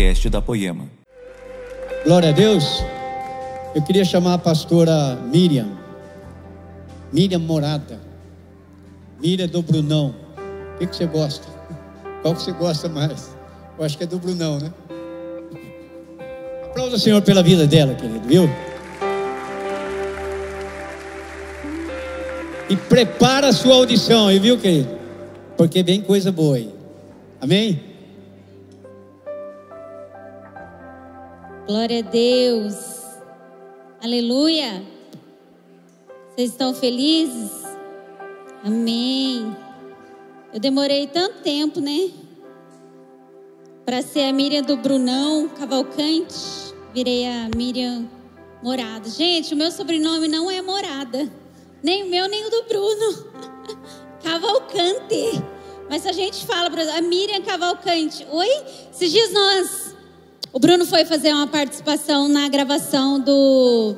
podcast da Poema. Glória a Deus. Eu queria chamar a pastora Miriam. Miriam Morada. Miriam do Brunão. O que, você gosta? Qual que você gosta mais? Eu acho que é do Brunão, né? Aplauda o Senhor pela vida dela, querido, viu? E prepara a sua audição viu, querido? Porque vem coisa boa aí. Amém? Glória a Deus. Aleluia. Vocês estão felizes? Amém. Eu demorei tanto tempo, né? Para ser a Miriam do Brunão Cavalcante, virei a Miriam Morada. Gente, o meu sobrenome não é Morada. Nem o meu, nem o do Bruno. Cavalcante. Mas a gente fala, a Miriam Cavalcante. Oi? Esses dias nós. O Bruno foi fazer uma participação na gravação do,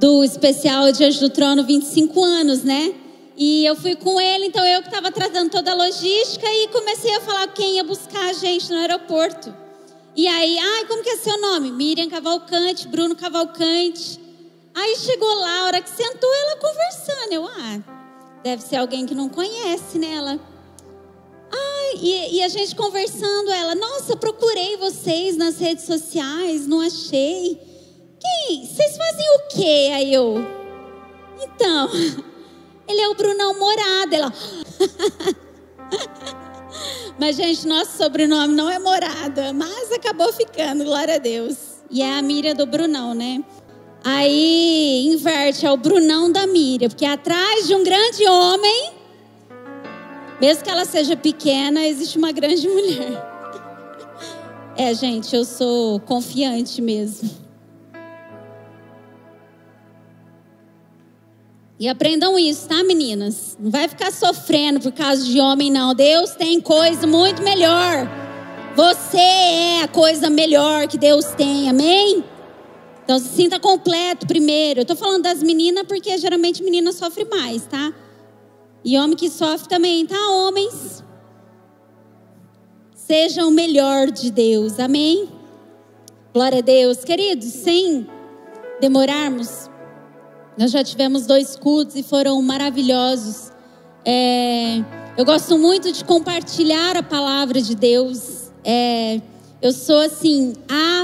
do especial Diante do Trono 25 anos, né? E eu fui com ele, então eu que estava tratando toda a logística e comecei a falar quem ia buscar a gente no aeroporto. E aí, ai, como que é seu nome? Miriam Cavalcante, Bruno Cavalcante. Aí chegou lá, a hora que sentou, ela conversando. Eu, ah, deve ser alguém que não conhece, né? Ela, E, e, a gente conversando, ela, nossa, procurei vocês nas redes sociais, não achei. Quem? Vocês fazem o quê? Aí eu, então, ele é o Brunão Morada. Ela, mas gente, nosso sobrenome não é Morada, mas acabou ficando, glória a Deus. E é a Miriam do Brunão, né? Aí inverte, é o Brunão da Miriam, porque atrás de um grande homem mesmo que ela seja pequena, existe uma grande mulher. É, gente, eu sou confiante mesmo. E aprendam isso, tá, meninas? Não vai ficar sofrendo por causa de homem, não. Deus tem coisa muito melhor. Você é a coisa melhor que Deus tem, amém? Então se sinta completo primeiro. Eu tô falando das meninas porque geralmente menina sofre mais, tá? E homem que sofre também, tá? Homens, sejam o melhor de Deus, amém? Glória a Deus. Queridos, sem demorarmos, nós já tivemos dois cultos e foram maravilhosos. É, eu gosto muito de compartilhar a palavra de Deus. É, eu sou assim,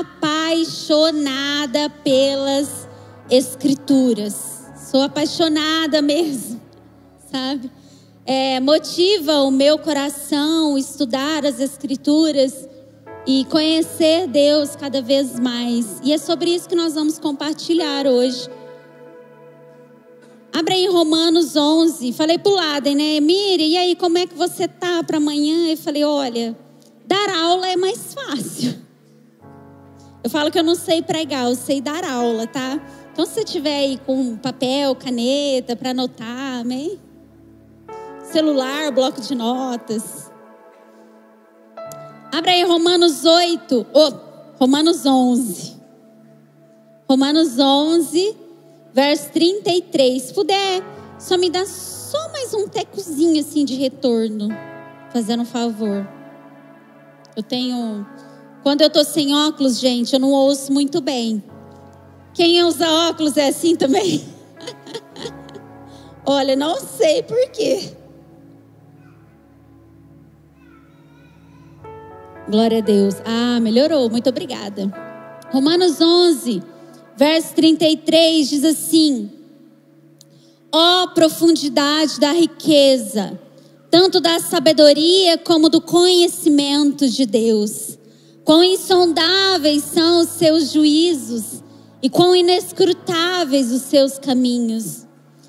apaixonada pelas Escrituras. Sou apaixonada mesmo sabe? É, motiva o meu coração estudar as Escrituras e conhecer Deus cada vez mais. E é sobre isso que nós vamos compartilhar hoje. Abra em Romanos 11. Falei para o lado, né? Mire, e aí, como é que você tá para amanhã? Eu falei, olha, dar aula é mais fácil. Eu falo que eu não sei pregar, eu sei dar aula, tá? Então, se você tiver aí com papel, caneta para anotar, amém? Celular, bloco de notas. Abra aí Romanos 8, oh, Romanos 11. Romanos 11, verso 33. Se puder, só me dá só mais um tecozinho assim de retorno, fazendo um favor. Eu tenho quando eu tô sem óculos, gente, eu não ouço muito bem. Quem usa óculos é assim também? Olha, não sei por quê. Glória a Deus. Ah, melhorou. Muito obrigada. Romanos 11, verso 33 diz assim: Ó oh, profundidade da riqueza, tanto da sabedoria como do conhecimento de Deus. Quão insondáveis são os seus juízos e quão inescrutáveis os seus caminhos.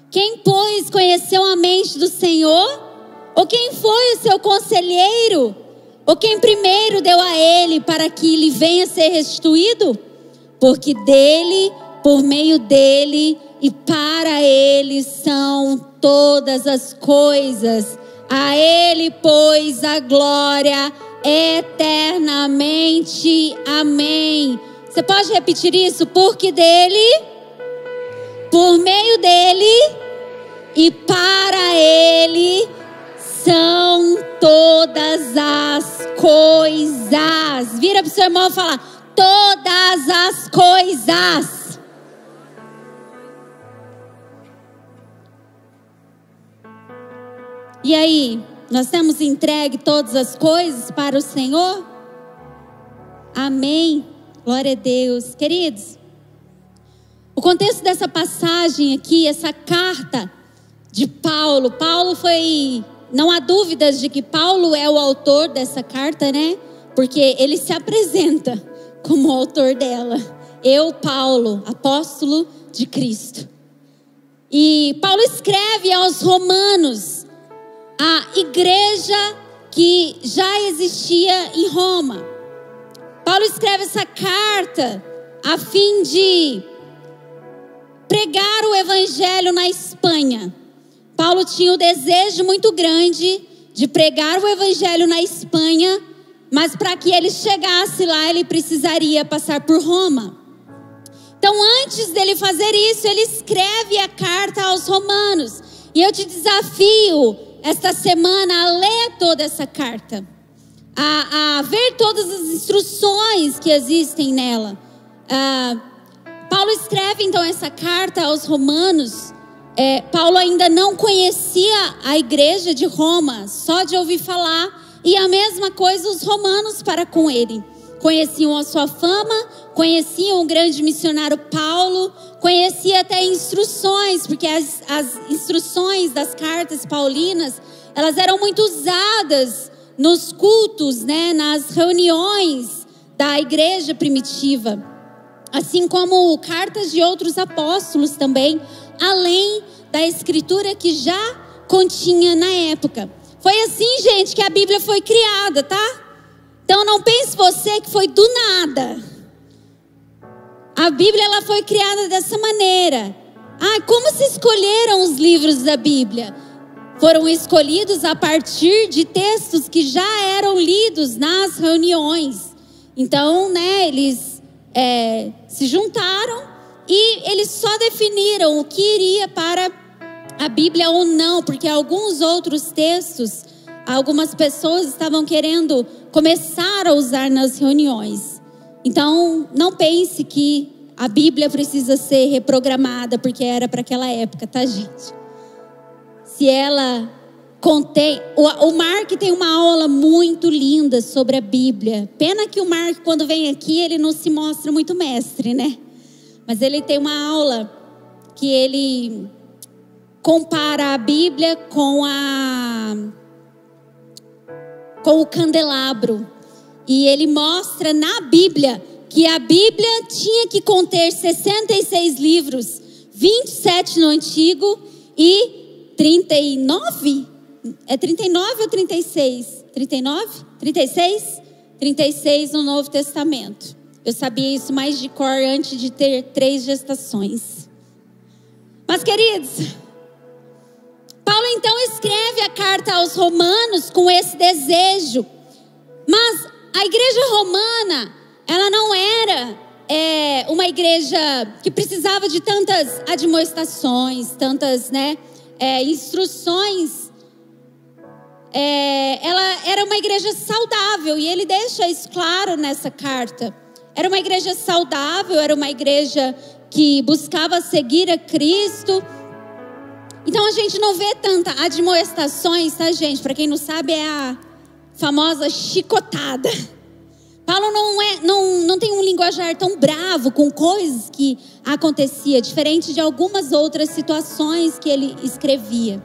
Quem, pois, conheceu a mente do Senhor? Ou quem foi o seu conselheiro? Ou quem primeiro deu a ele para que lhe venha ser restituído? Porque dele, por meio dele e para ele são todas as coisas. A ele, pois, a glória eternamente. Amém. Você pode repetir isso? Porque dele, por meio dele e para ele todas as coisas. Vira para o seu irmão e fala: todas as coisas. E aí, nós temos entregue todas as coisas para o Senhor? Amém. Glória a Deus. Queridos, o contexto dessa passagem aqui, essa carta de Paulo, Paulo foi. Não há dúvidas de que Paulo é o autor dessa carta, né? Porque ele se apresenta como autor dela. Eu, Paulo, apóstolo de Cristo. E Paulo escreve aos Romanos, a igreja que já existia em Roma. Paulo escreve essa carta a fim de pregar o evangelho na Espanha. Paulo tinha o desejo muito grande de pregar o evangelho na Espanha, mas para que ele chegasse lá, ele precisaria passar por Roma. Então, antes dele fazer isso, ele escreve a carta aos romanos. E eu te desafio esta semana a ler toda essa carta, a, a ver todas as instruções que existem nela. Ah, Paulo escreve então essa carta aos Romanos. É, Paulo ainda não conhecia a igreja de Roma, só de ouvir falar, e a mesma coisa os romanos para com ele. Conheciam a sua fama, conheciam o grande missionário Paulo, conhecia até instruções, porque as, as instruções das cartas paulinas, elas eram muito usadas nos cultos, né, nas reuniões da igreja primitiva assim como cartas de outros apóstolos também, além da escritura que já continha na época. Foi assim, gente, que a Bíblia foi criada, tá? Então não pense você que foi do nada. A Bíblia ela foi criada dessa maneira. Ah, como se escolheram os livros da Bíblia? Foram escolhidos a partir de textos que já eram lidos nas reuniões. Então, né, eles é, se juntaram e eles só definiram o que iria para a Bíblia ou não, porque alguns outros textos, algumas pessoas estavam querendo começar a usar nas reuniões. Então, não pense que a Bíblia precisa ser reprogramada porque era para aquela época, tá, gente? Se ela contém. O, o Mark tem uma aula muito linda sobre a Bíblia. Pena que o Mark, quando vem aqui, ele não se mostra muito mestre, né? Mas ele tem uma aula que ele compara a Bíblia com a com o candelabro. E ele mostra na Bíblia que a Bíblia tinha que conter 66 livros, 27 no Antigo e 39 é 39 ou 36? 39? 36? 36 no Novo Testamento. Eu sabia isso mais de cor antes de ter três gestações. Mas, queridos, Paulo então escreve a carta aos Romanos com esse desejo. Mas a igreja romana, ela não era é, uma igreja que precisava de tantas admoestações, tantas né, é, instruções é, ela era uma igreja saudável e ele deixa isso claro nessa carta. Era uma igreja saudável, era uma igreja que buscava seguir a Cristo. Então a gente não vê tanta admoestações, tá, gente? Para quem não sabe, é a famosa chicotada. Paulo não, é, não, não tem um linguajar tão bravo com coisas que acontecia, diferente de algumas outras situações que ele escrevia.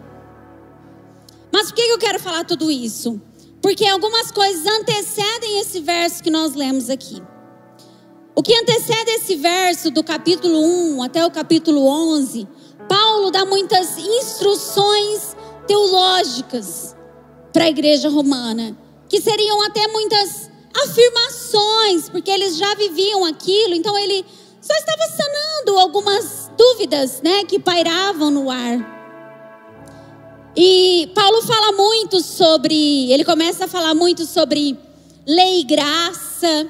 Mas por que eu quero falar tudo isso? Porque algumas coisas antecedem esse verso que nós lemos aqui. O que antecede esse verso do capítulo 1 até o capítulo 11, Paulo dá muitas instruções teológicas para a igreja romana, que seriam até muitas afirmações, porque eles já viviam aquilo, então ele só estava sanando algumas dúvidas, né, que pairavam no ar. E Paulo fala muito sobre, ele começa a falar muito sobre lei e graça,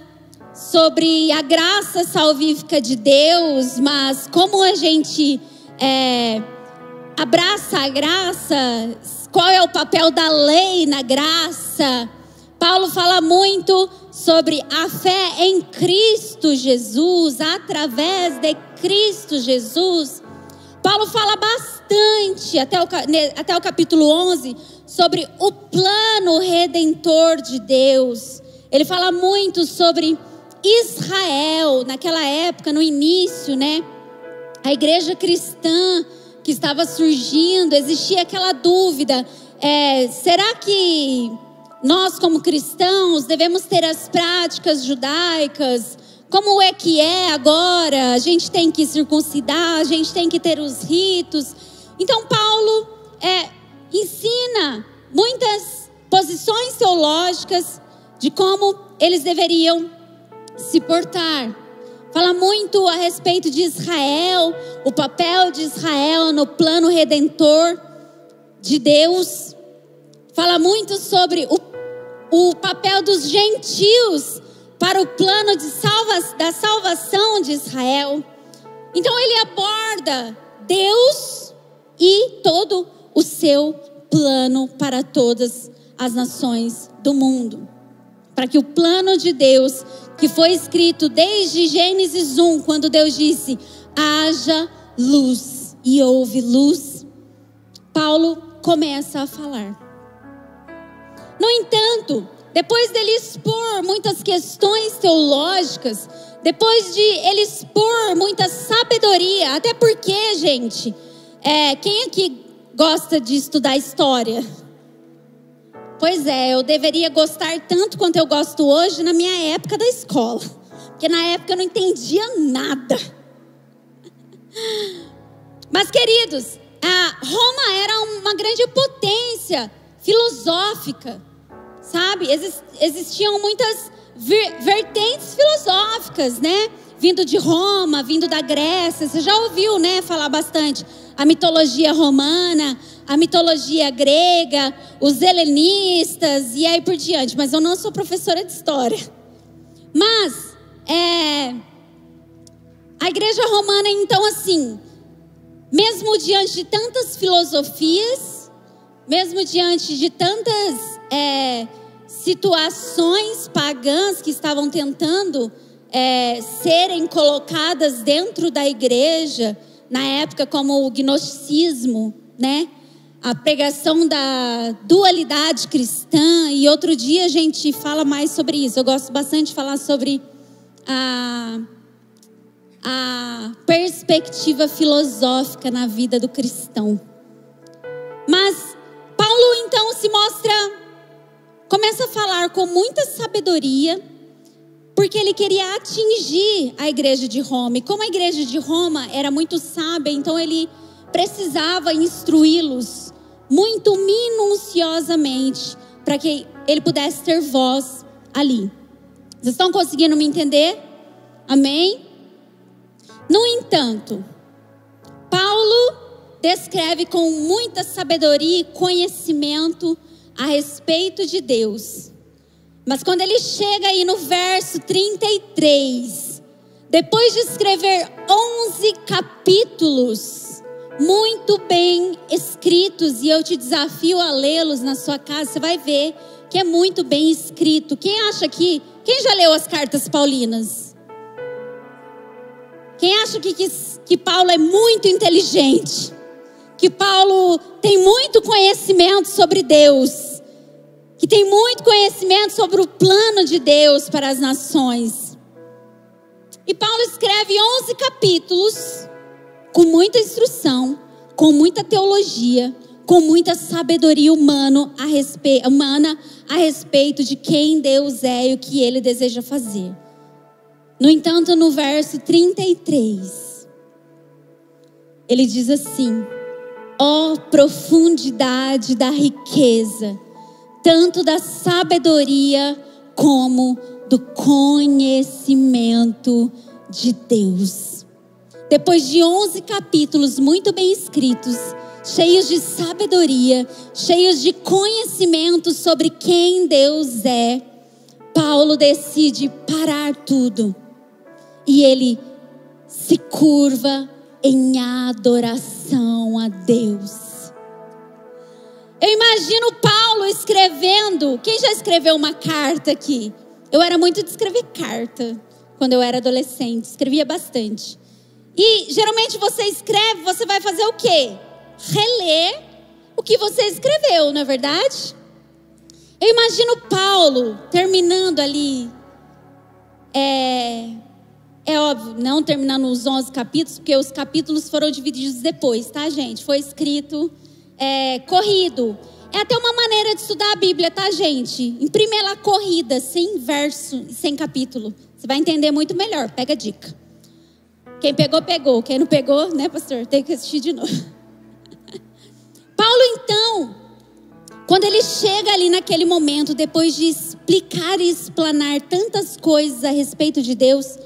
sobre a graça salvífica de Deus, mas como a gente é, abraça a graça, qual é o papel da lei na graça. Paulo fala muito sobre a fé em Cristo Jesus, através de Cristo Jesus. Paulo fala bastante, até o, até o capítulo 11, sobre o plano redentor de Deus. Ele fala muito sobre Israel, naquela época, no início, né? A igreja cristã que estava surgindo, existia aquela dúvida: é, será que nós, como cristãos, devemos ter as práticas judaicas? Como é que é agora? A gente tem que circuncidar, a gente tem que ter os ritos. Então, Paulo é, ensina muitas posições teológicas de como eles deveriam se portar. Fala muito a respeito de Israel, o papel de Israel no plano redentor de Deus. Fala muito sobre o, o papel dos gentios para o plano de salva, da salvação de Israel. Então ele aborda Deus e todo o seu plano para todas as nações do mundo. Para que o plano de Deus que foi escrito desde Gênesis 1, quando Deus disse: haja luz, e houve luz. Paulo começa a falar. No entanto, depois dele expor muitas questões teológicas, depois de ele expor muita sabedoria, até porque, gente, é, quem aqui gosta de estudar história? Pois é, eu deveria gostar tanto quanto eu gosto hoje na minha época da escola. Porque na época eu não entendia nada. Mas, queridos, Roma era uma grande potência filosófica, sabe? Existiam muitas vertentes filosóficas, né? Vindo de Roma, vindo da Grécia. Você já ouviu, né? Falar bastante. A mitologia romana, a mitologia grega, os helenistas e aí por diante. Mas eu não sou professora de história. Mas é, a igreja romana, então, assim, mesmo diante de tantas filosofias, mesmo diante de tantas é, situações pagãs que estavam tentando é, serem colocadas dentro da igreja, na época, como o gnosticismo, né? A pregação da dualidade cristã, e outro dia a gente fala mais sobre isso. Eu gosto bastante de falar sobre a, a perspectiva filosófica na vida do cristão. Mas Paulo então se mostra, começa a falar com muita sabedoria, porque ele queria atingir a igreja de Roma. E como a igreja de Roma era muito sábia, então ele precisava instruí-los muito minuciosamente para que ele pudesse ter voz ali. Vocês estão conseguindo me entender? Amém? No entanto, Paulo descreve com muita sabedoria e conhecimento a respeito de Deus. Mas quando ele chega aí no verso 33, depois de escrever 11 capítulos muito bem escritos, e eu te desafio a lê-los na sua casa, você vai ver que é muito bem escrito. Quem acha que. Quem já leu as cartas paulinas? Quem acha que, que, que Paulo é muito inteligente? Que Paulo tem muito conhecimento sobre Deus? Que tem muito conhecimento sobre o plano de Deus para as nações? E Paulo escreve 11 capítulos com muita instrução, com muita teologia, com muita sabedoria humano a respeito, humana a respeito de quem Deus é e o que ele deseja fazer. No entanto, no verso 33, ele diz assim: ó oh, profundidade da riqueza, tanto da sabedoria como do conhecimento de Deus depois de 11 capítulos muito bem escritos, cheios de sabedoria, cheios de conhecimento sobre quem Deus é, Paulo decide parar tudo e ele se curva em adoração a Deus. Eu imagino Paulo escrevendo. Quem já escreveu uma carta aqui? Eu era muito de escrever carta quando eu era adolescente, escrevia bastante. E geralmente você escreve, você vai fazer o quê? Reler o que você escreveu, não é verdade? Eu imagino Paulo terminando ali. É, é óbvio, não terminando os 11 capítulos, porque os capítulos foram divididos depois, tá, gente? Foi escrito é, corrido. É até uma maneira de estudar a Bíblia, tá, gente? Imprime ela corrida, sem verso, sem capítulo. Você vai entender muito melhor. Pega a dica. Quem pegou, pegou. Quem não pegou, né, pastor? Tem que assistir de novo. Paulo, então, quando ele chega ali naquele momento, depois de explicar e explanar tantas coisas a respeito de Deus,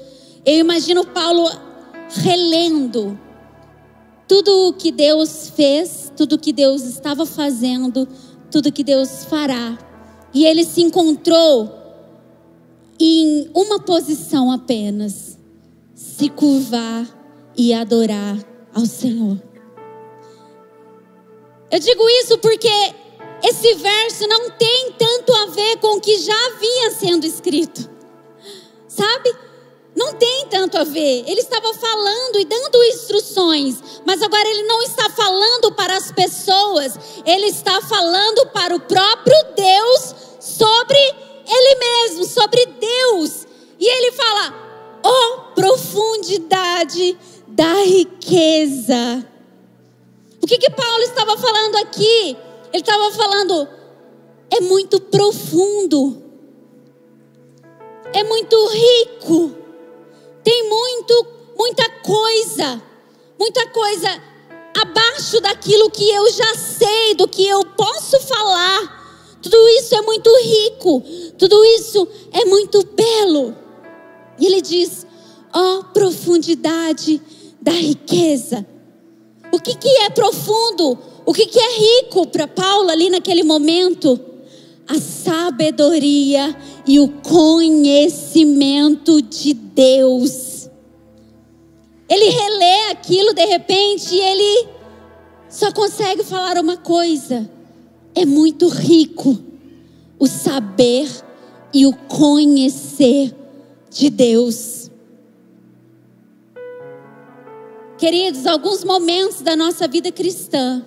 eu imagino Paulo relendo tudo o que Deus fez, tudo o que Deus estava fazendo, tudo o que Deus fará. E ele se encontrou em uma posição apenas: se curvar e adorar ao Senhor. Eu digo isso porque esse verso não tem tanto a ver com o que já vinha sendo escrito, sabe? Não tem tanto a ver. Ele estava falando e dando instruções, mas agora ele não está falando para as pessoas, ele está falando para o próprio Deus sobre ele mesmo, sobre Deus. E ele fala: "Oh, profundidade da riqueza". O que que Paulo estava falando aqui? Ele estava falando é muito profundo. É muito rico tem muito, muita coisa, muita coisa abaixo daquilo que eu já sei, do que eu posso falar. Tudo isso é muito rico, tudo isso é muito belo. E ele diz: ó oh, profundidade da riqueza. O que, que é profundo? O que, que é rico para Paulo ali naquele momento? A sabedoria e o conhecimento de Deus. Ele relê aquilo de repente e ele só consegue falar uma coisa: é muito rico o saber e o conhecer de Deus. Queridos, alguns momentos da nossa vida cristã,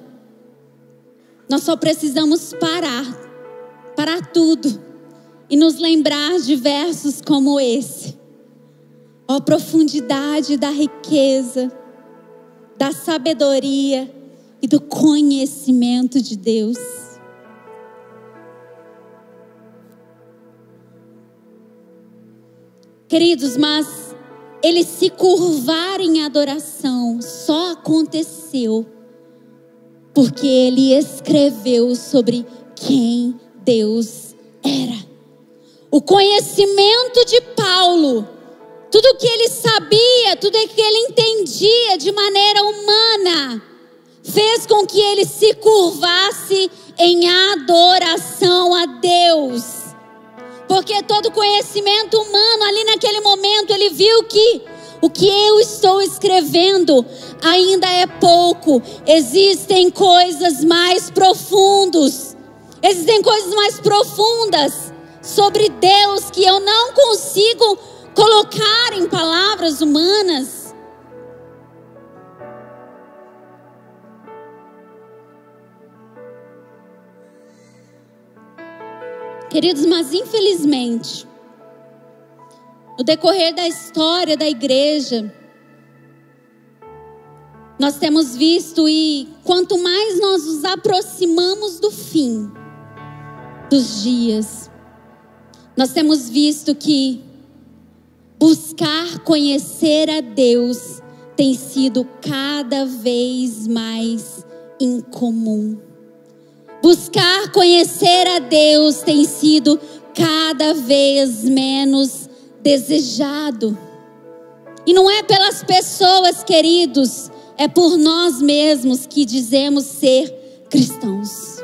nós só precisamos parar, parar tudo e nos lembrar de versos como esse. Ó oh, profundidade da riqueza, da sabedoria e do conhecimento de Deus. Queridos, mas ele se curvar em adoração só aconteceu porque ele escreveu sobre quem Deus era o conhecimento de Paulo, tudo que ele sabia, tudo que ele entendia de maneira humana, fez com que ele se curvasse em adoração a Deus. Porque todo conhecimento humano, ali naquele momento, ele viu que o que eu estou escrevendo ainda é pouco. Existem coisas mais profundas. Existem coisas mais profundas sobre Deus que eu não consigo colocar em palavras humanas. Queridos, mas infelizmente, no decorrer da história da igreja, nós temos visto e quanto mais nós nos aproximamos do fim dos dias, nós temos visto que buscar conhecer a Deus tem sido cada vez mais incomum. Buscar conhecer a Deus tem sido cada vez menos desejado. E não é pelas pessoas, queridos, é por nós mesmos que dizemos ser cristãos.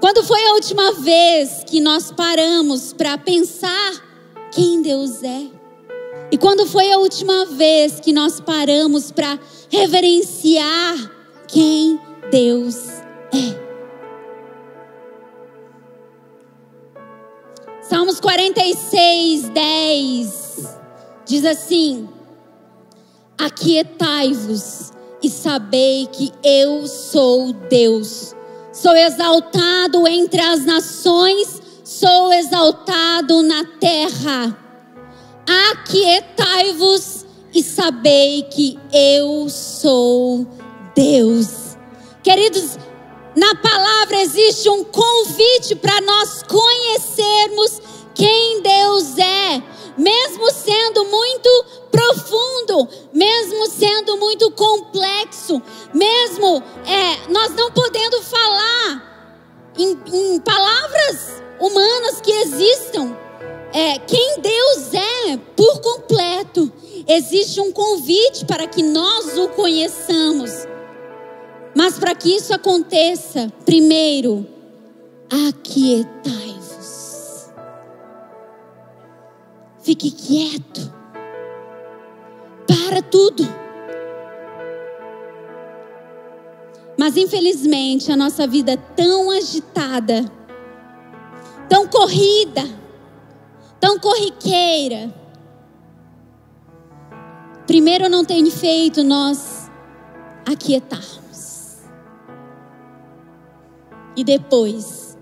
Quando foi a última vez que nós paramos para pensar quem Deus é? E quando foi a última vez que nós paramos para reverenciar quem Deus é. Salmos 46, 10 diz assim: Aquietai-vos e sabei que eu sou Deus. Sou exaltado entre as nações, sou exaltado na terra. Aquietai-vos e sabei que eu sou Deus. Queridos, na palavra existe um convite para nós conhecermos quem Deus é, mesmo sendo muito profundo, mesmo sendo muito complexo, mesmo é, nós não podendo falar em, em palavras humanas que existam, é, quem Deus é por completo, existe um convite para que nós o conheçamos. Mas para que isso aconteça, primeiro, aquietai-vos. Fique quieto. Para tudo. Mas infelizmente a nossa vida é tão agitada, tão corrida, tão corriqueira. Primeiro não tem feito nós aquietar. E depois,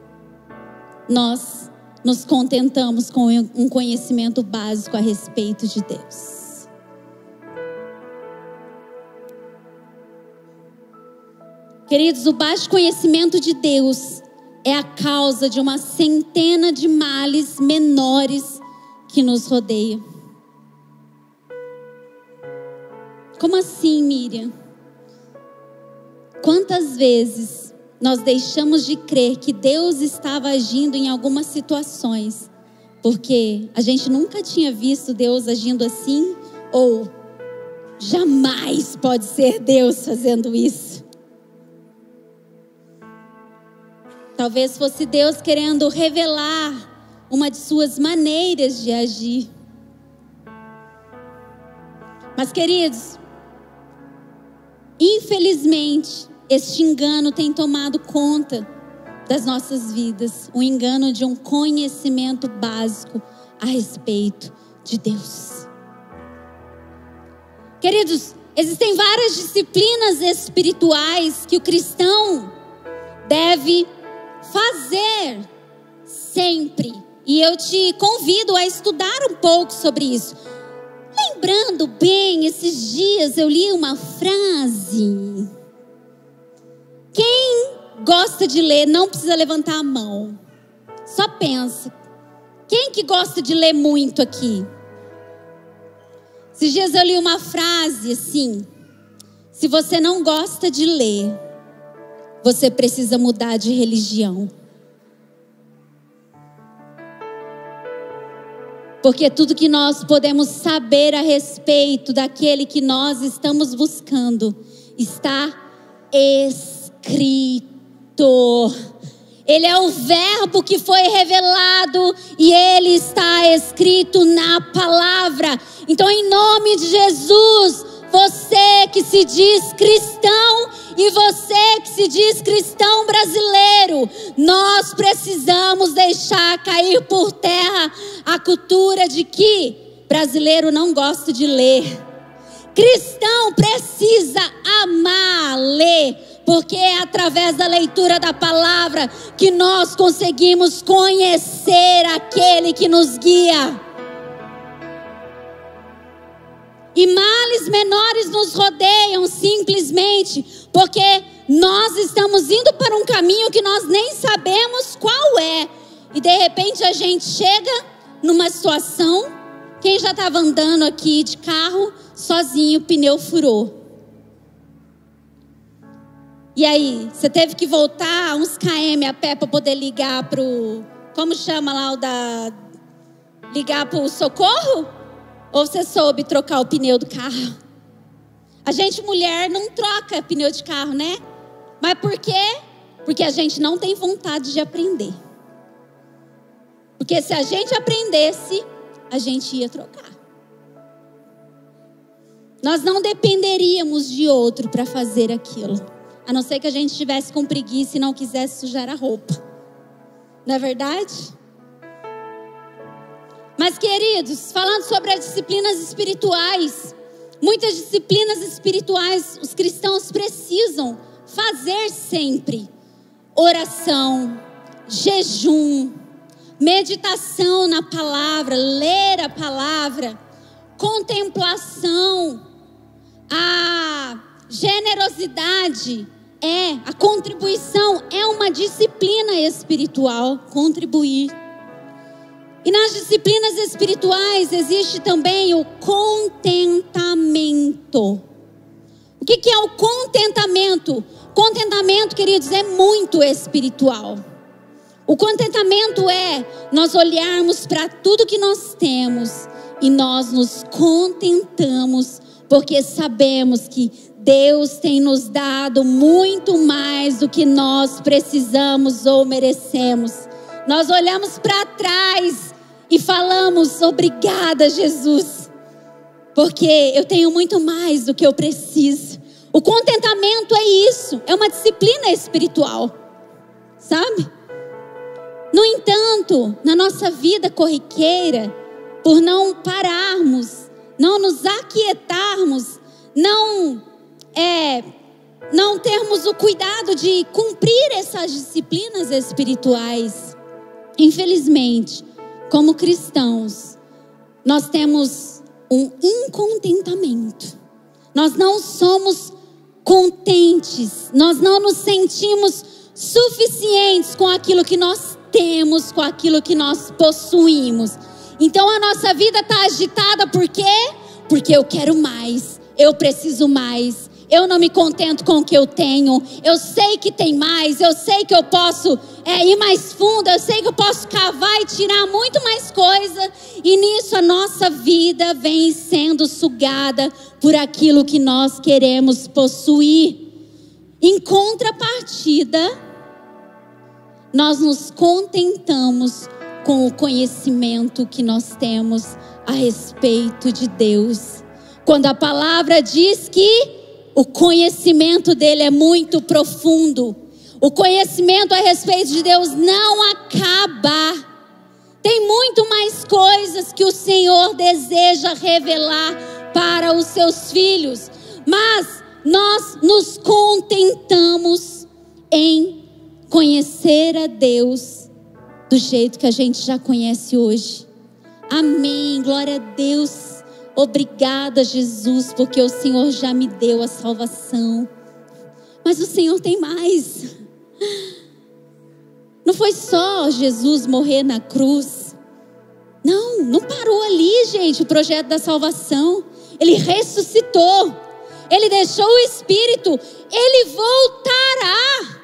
nós nos contentamos com um conhecimento básico a respeito de Deus. Queridos, o baixo conhecimento de Deus é a causa de uma centena de males menores que nos rodeiam. Como assim, Miriam? Quantas vezes nós deixamos de crer que Deus estava agindo em algumas situações, porque a gente nunca tinha visto Deus agindo assim, ou jamais pode ser Deus fazendo isso. Talvez fosse Deus querendo revelar uma de suas maneiras de agir. Mas, queridos, infelizmente, este engano tem tomado conta das nossas vidas o engano de um conhecimento básico a respeito de Deus. Queridos, existem várias disciplinas espirituais que o cristão deve fazer sempre. E eu te convido a estudar um pouco sobre isso. Lembrando bem, esses dias eu li uma frase quem gosta de ler não precisa levantar a mão. Só pensa. Quem que gosta de ler muito aqui? Esses dias eu li uma frase assim: se você não gosta de ler, você precisa mudar de religião. Porque tudo que nós podemos saber a respeito daquele que nós estamos buscando está escrito escrito. Ele é o Verbo que foi revelado e ele está escrito na palavra. Então, em nome de Jesus, você que se diz cristão e você que se diz cristão brasileiro, nós precisamos deixar cair por terra a cultura de que brasileiro não gosta de ler. Cristão precisa amar, ler porque é através da leitura da palavra que nós conseguimos conhecer aquele que nos guia. E males menores nos rodeiam simplesmente porque nós estamos indo para um caminho que nós nem sabemos qual é. E de repente a gente chega numa situação, quem já estava andando aqui de carro, sozinho, pneu furou. E aí, você teve que voltar uns km a pé para poder ligar pro. Como chama lá o da. Ligar pro socorro? Ou você soube trocar o pneu do carro? A gente, mulher, não troca pneu de carro, né? Mas por quê? Porque a gente não tem vontade de aprender. Porque se a gente aprendesse, a gente ia trocar. Nós não dependeríamos de outro para fazer aquilo A não ser que a gente estivesse com preguiça e não quisesse sujar a roupa. Não é verdade? Mas, queridos, falando sobre as disciplinas espirituais, muitas disciplinas espirituais os cristãos precisam fazer sempre: oração, jejum, meditação na palavra, ler a palavra, contemplação, a generosidade é, a contribuição é uma disciplina espiritual, contribuir. E nas disciplinas espirituais existe também o contentamento. O que, que é o contentamento? Contentamento, queridos, é muito espiritual. O contentamento é nós olharmos para tudo que nós temos e nós nos contentamos, porque sabemos que Deus tem nos dado muito mais do que nós precisamos ou merecemos. Nós olhamos para trás e falamos: Obrigada, Jesus, porque eu tenho muito mais do que eu preciso. O contentamento é isso, é uma disciplina espiritual, sabe? No entanto, na nossa vida corriqueira, por não pararmos, não nos aquietarmos, não é, não termos o cuidado de cumprir essas disciplinas espirituais, infelizmente, como cristãos, nós temos um incontentamento. Nós não somos contentes, nós não nos sentimos suficientes com aquilo que nós temos, com aquilo que nós possuímos. Então a nossa vida está agitada por quê? Porque eu quero mais, eu preciso mais, eu não me contento com o que eu tenho. Eu sei que tem mais. Eu sei que eu posso é, ir mais fundo. Eu sei que eu posso cavar e tirar muito mais coisa. E nisso a nossa vida vem sendo sugada por aquilo que nós queremos possuir. Em contrapartida, nós nos contentamos com o conhecimento que nós temos a respeito de Deus. Quando a palavra diz que o conhecimento dele é muito profundo. O conhecimento a respeito de Deus não acaba. Tem muito mais coisas que o Senhor deseja revelar para os seus filhos, mas nós nos contentamos em conhecer a Deus do jeito que a gente já conhece hoje. Amém. Glória a Deus. Obrigada, Jesus, porque o Senhor já me deu a salvação. Mas o Senhor tem mais. Não foi só Jesus morrer na cruz. Não, não parou ali, gente, o projeto da salvação. Ele ressuscitou. Ele deixou o Espírito. Ele voltará.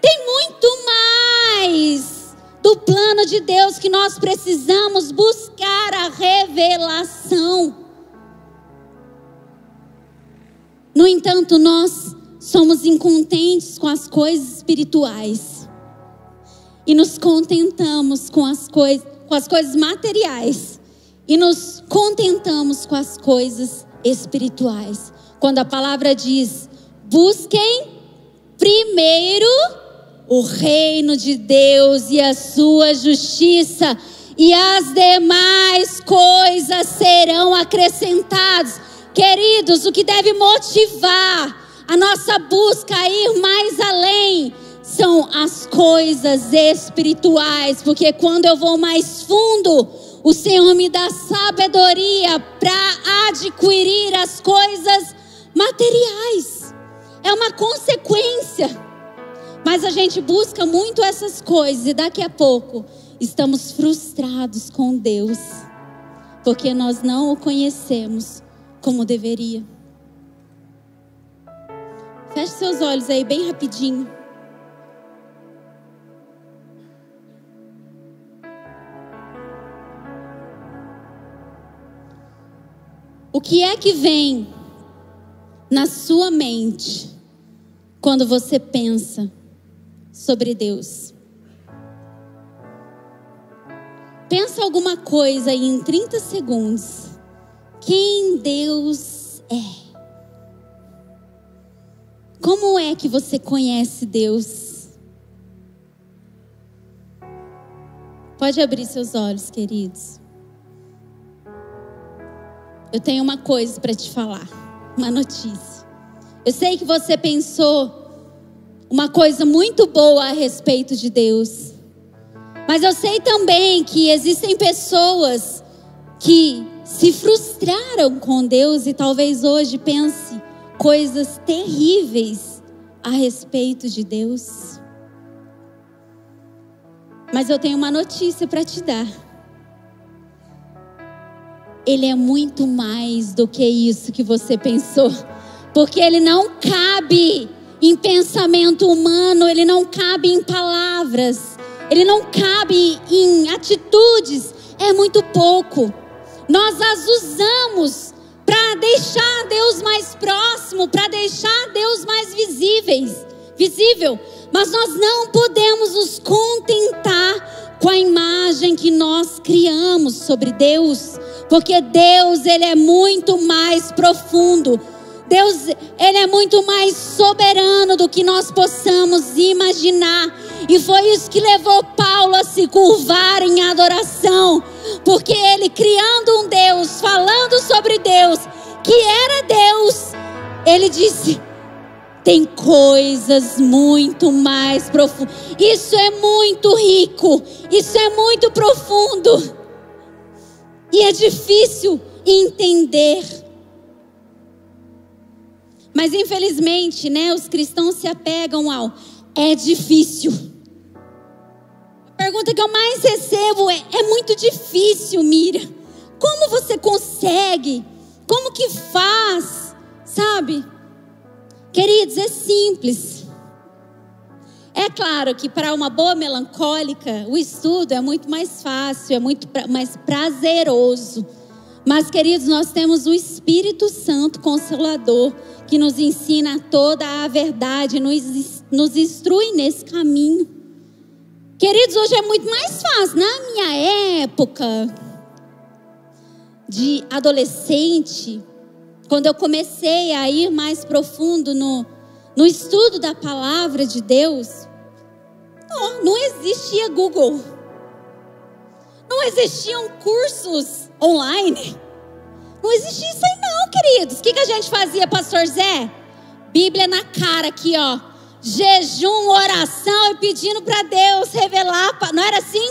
Tem muito mais do plano de Deus que nós precisamos buscar a revelação. No entanto, nós somos incontentes com as coisas espirituais e nos contentamos com as, coi com as coisas materiais e nos contentamos com as coisas espirituais. Quando a palavra diz: busquem primeiro o reino de Deus e a sua justiça, e as demais coisas serão acrescentadas. Queridos, o que deve motivar a nossa busca a ir mais além são as coisas espirituais, porque quando eu vou mais fundo, o Senhor me dá sabedoria para adquirir as coisas materiais. É uma consequência. Mas a gente busca muito essas coisas e daqui a pouco estamos frustrados com Deus, porque nós não o conhecemos como deveria. Feche seus olhos aí bem rapidinho. O que é que vem na sua mente quando você pensa sobre Deus. Pensa alguma coisa aí em 30 segundos. Quem Deus é? Como é que você conhece Deus? Pode abrir seus olhos, queridos. Eu tenho uma coisa para te falar, uma notícia. Eu sei que você pensou uma coisa muito boa a respeito de Deus. Mas eu sei também que existem pessoas que se frustraram com Deus e talvez hoje pense coisas terríveis a respeito de Deus. Mas eu tenho uma notícia para te dar. Ele é muito mais do que isso que você pensou, porque ele não cabe em pensamento humano, ele não cabe em palavras, ele não cabe em atitudes, é muito pouco. Nós as usamos para deixar Deus mais próximo, para deixar Deus mais visíveis, visível, mas nós não podemos nos contentar com a imagem que nós criamos sobre Deus, porque Deus ele é muito mais profundo. Deus, Ele é muito mais soberano do que nós possamos imaginar. E foi isso que levou Paulo a se curvar em adoração. Porque ele, criando um Deus, falando sobre Deus, que era Deus, ele disse: tem coisas muito mais profundas. Isso é muito rico, isso é muito profundo. E é difícil entender. Mas infelizmente, né, os cristãos se apegam ao é difícil. A pergunta que eu mais recebo é: é muito difícil, Mira. Como você consegue? Como que faz? Sabe? Queridos, é simples. É claro que para uma boa melancólica, o estudo é muito mais fácil, é muito mais prazeroso. Mas, queridos, nós temos o Espírito Santo Consolador que nos ensina toda a verdade, nos, instrui nesse caminho. Queridos, hoje é muito mais fácil. Na minha época de adolescente, quando eu comecei a ir mais profundo no, no estudo da palavra de Deus, não, não existia Google. Não existiam cursos online. Não existia isso aí não, queridos. O que, que a gente fazia, pastor Zé? Bíblia na cara aqui, ó. Jejum, oração e pedindo para Deus revelar. Não era assim?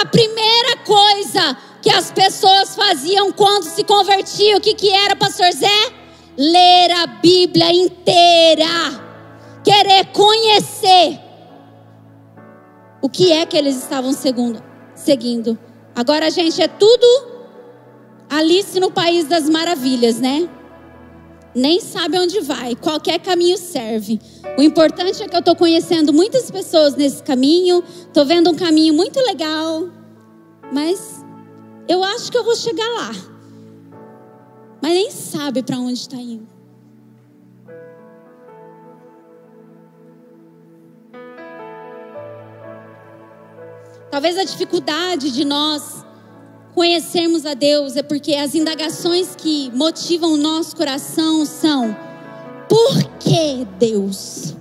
A primeira coisa que as pessoas faziam quando se convertiam, o que, que era, pastor Zé? Ler a Bíblia inteira. Querer conhecer o que é que eles estavam segundo, seguindo. Agora, gente, é tudo Alice no País das Maravilhas, né? Nem sabe onde vai, qualquer caminho serve. O importante é que eu estou conhecendo muitas pessoas nesse caminho, estou vendo um caminho muito legal, mas eu acho que eu vou chegar lá. Mas nem sabe para onde está indo. Talvez a dificuldade de nós conhecermos a Deus é porque as indagações que motivam o nosso coração são: por que Deus?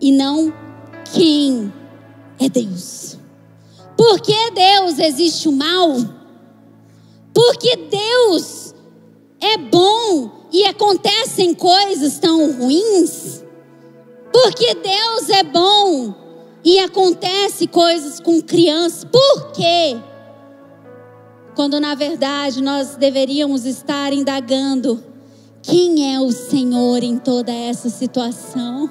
E não quem é Deus. Por que Deus existe o mal? Porque Deus é bom e acontecem coisas tão ruins? Porque Deus é bom e acontece coisas com crianças? Por quê? quando na verdade nós deveríamos estar indagando quem é o Senhor em toda essa situação.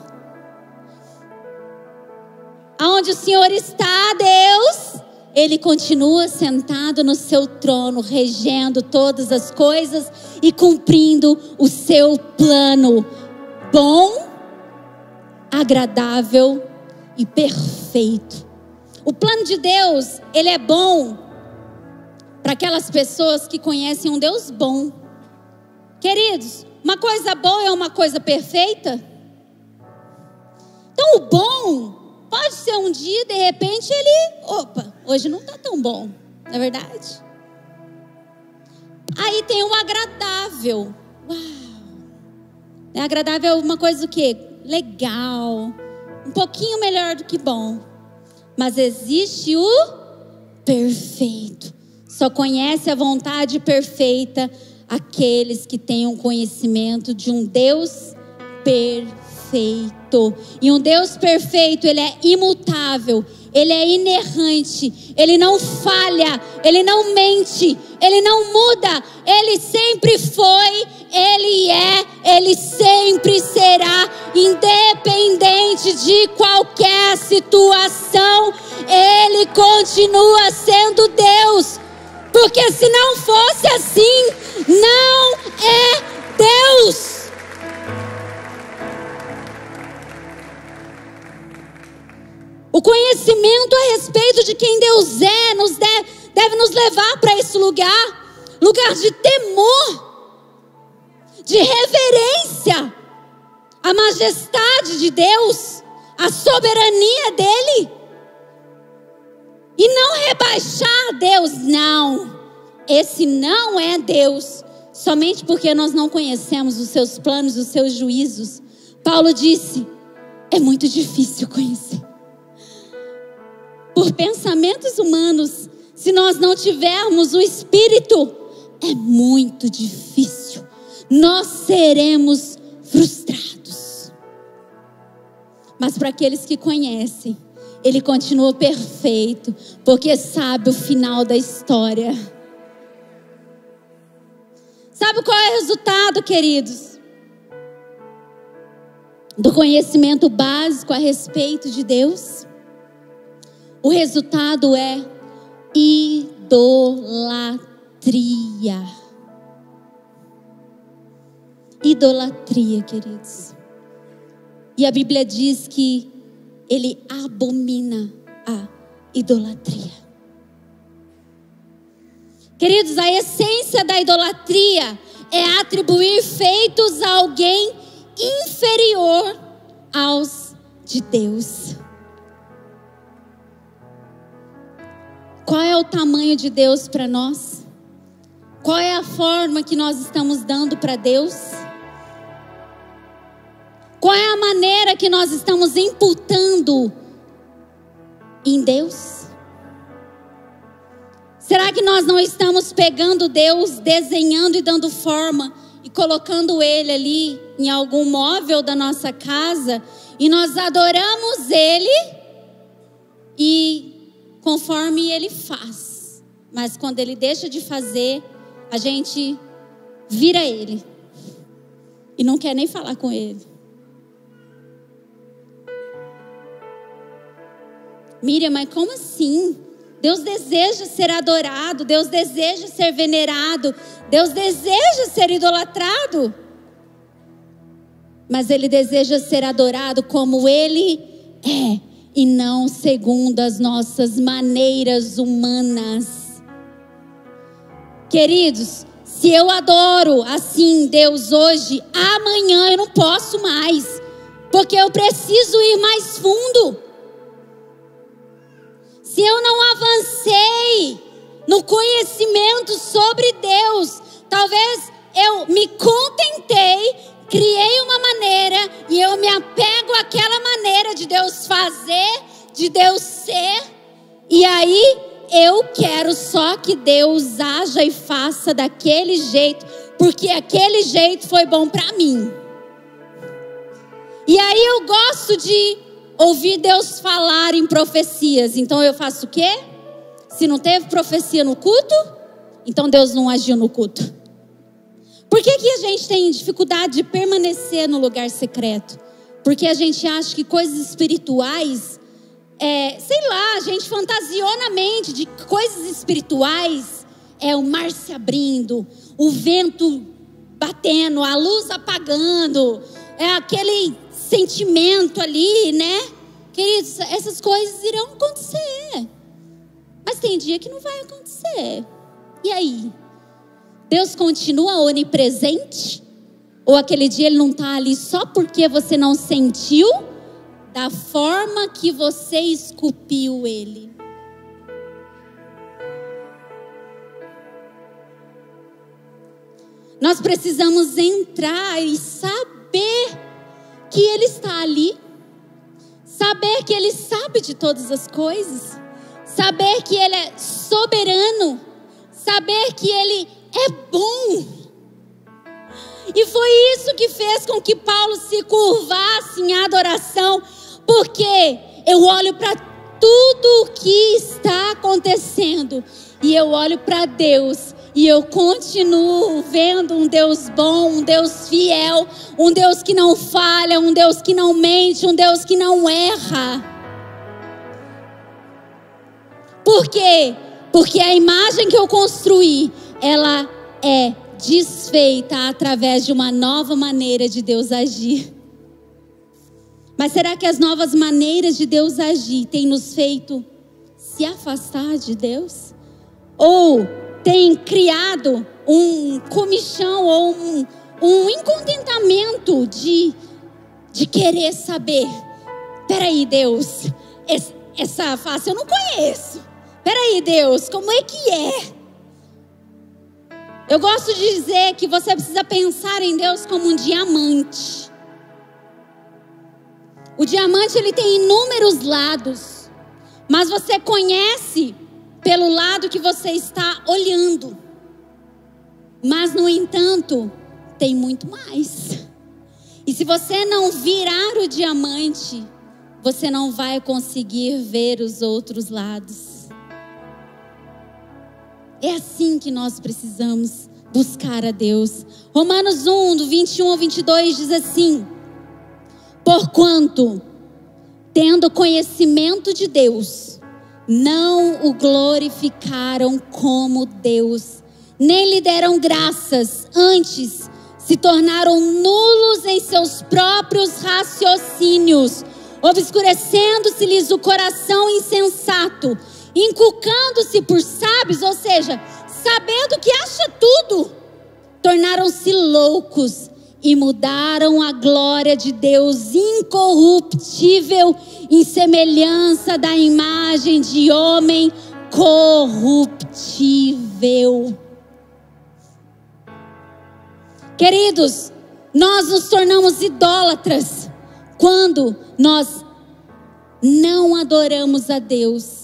Aonde o Senhor está, Deus, Ele continua sentado no seu trono, regendo todas as coisas e cumprindo o seu plano bom, agradável e perfeito. O plano de Deus, ele é bom para aquelas pessoas que conhecem um Deus bom. Queridos, uma coisa boa é uma coisa perfeita? Então o bom pode ser um dia, de repente, ele, opa, hoje não está tão bom, não é verdade? Aí tem o agradável. Uau! É agradável é uma coisa o quê? Legal. Um pouquinho melhor do que bom. Mas existe o perfeito. Só conhece a vontade perfeita aqueles que têm um conhecimento de um Deus perfeito. E um Deus perfeito, ele é imutável, ele é inerrante, ele não falha, ele não mente, ele não muda, ele sempre foi, ele é, ele sempre será, independente de qualquer situação, ele continua sendo Deus. Porque se não fosse assim, não é Deus. O conhecimento a respeito de quem Deus é nos deve, deve nos levar para esse lugar lugar de temor, de reverência à majestade de Deus, à soberania dEle. E não rebaixar Deus, não. Esse não é Deus, somente porque nós não conhecemos os seus planos, os seus juízos. Paulo disse: é muito difícil conhecer. Por pensamentos humanos, se nós não tivermos o Espírito, é muito difícil. Nós seremos frustrados. Mas para aqueles que conhecem, ele continua perfeito, porque sabe o final da história. Sabe qual é o resultado, queridos? Do conhecimento básico a respeito de Deus? O resultado é idolatria. Idolatria, queridos. E a Bíblia diz que ele abomina a idolatria. Queridos, a essência da idolatria é atribuir feitos a alguém inferior aos de Deus. Qual é o tamanho de Deus para nós? Qual é a forma que nós estamos dando para Deus? Qual é a maneira que nós estamos imputando em Deus? Será que nós não estamos pegando Deus, desenhando e dando forma e colocando Ele ali em algum móvel da nossa casa e nós adoramos Ele e conforme Ele faz, mas quando Ele deixa de fazer, a gente vira Ele e não quer nem falar com Ele. Miriam, mas como assim? Deus deseja ser adorado, Deus deseja ser venerado, Deus deseja ser idolatrado. Mas Ele deseja ser adorado como Ele é, e não segundo as nossas maneiras humanas. Queridos, se eu adoro assim Deus hoje, amanhã eu não posso mais, porque eu preciso ir mais fundo se eu não avancei no conhecimento sobre Deus, talvez eu me contentei, criei uma maneira e eu me apego àquela maneira de Deus fazer, de Deus ser, e aí eu quero só que Deus haja e faça daquele jeito, porque aquele jeito foi bom para mim. E aí eu gosto de ouvir Deus falar em profecias. Então eu faço o quê? Se não teve profecia no culto, então Deus não agiu no culto. Por que, que a gente tem dificuldade de permanecer no lugar secreto? Porque a gente acha que coisas espirituais, é, sei lá, a gente fantasiou na mente de coisas espirituais, é o mar se abrindo, o vento batendo, a luz apagando, é aquele sentimento ali, né? Queridos, essas coisas irão acontecer. Mas tem dia que não vai acontecer. E aí? Deus continua onipresente? Ou aquele dia ele não está ali só porque você não sentiu da forma que você esculpiu ele? Nós precisamos entrar e saber que Ele está ali, saber que Ele sabe de todas as coisas, saber que Ele é soberano, saber que Ele é bom. E foi isso que fez com que Paulo se curvasse em adoração, porque eu olho para tudo o que está acontecendo e eu olho para Deus e eu continuo vendo um Deus bom, um Deus fiel, um Deus que não falha, um Deus que não mente, um Deus que não erra. Por quê? Porque a imagem que eu construí, ela é desfeita através de uma nova maneira de Deus agir. Mas será que as novas maneiras de Deus agir têm nos feito se afastar de Deus? Ou tem criado um comichão ou um, um incontentamento de, de querer saber? Peraí, Deus, essa face eu não conheço. Peraí, Deus, como é que é? Eu gosto de dizer que você precisa pensar em Deus como um diamante. O diamante ele tem inúmeros lados, mas você conhece pelo lado que você está olhando. Mas no entanto, tem muito mais. E se você não virar o diamante, você não vai conseguir ver os outros lados. É assim que nós precisamos buscar a Deus. Romanos 1, do 21 ao 22 diz assim: Porquanto, tendo conhecimento de Deus, não o glorificaram como Deus, nem lhe deram graças, antes se tornaram nulos em seus próprios raciocínios, obscurecendo-se-lhes o coração insensato inculcando-se por sábios, ou seja, sabendo que acha tudo, tornaram-se loucos e mudaram a glória de Deus incorruptível em semelhança da imagem de homem corruptível. Queridos, nós nos tornamos idólatras quando nós não adoramos a Deus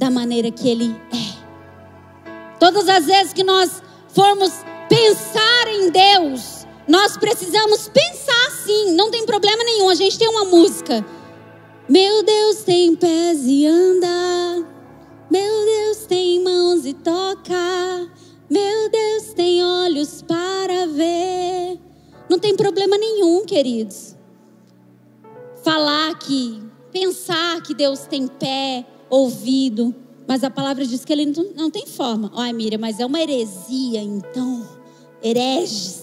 da maneira que Ele é. Todas as vezes que nós formos pensar em Deus, nós precisamos pensar assim, não tem problema nenhum. A gente tem uma música. Meu Deus tem pés e anda. Meu Deus tem mãos e toca. Meu Deus tem olhos para ver. Não tem problema nenhum, queridos. Falar que, pensar que Deus tem pé, ouvido, mas a palavra diz que ele não tem forma. Ai, Miriam, mas é uma heresia, então. Hereges.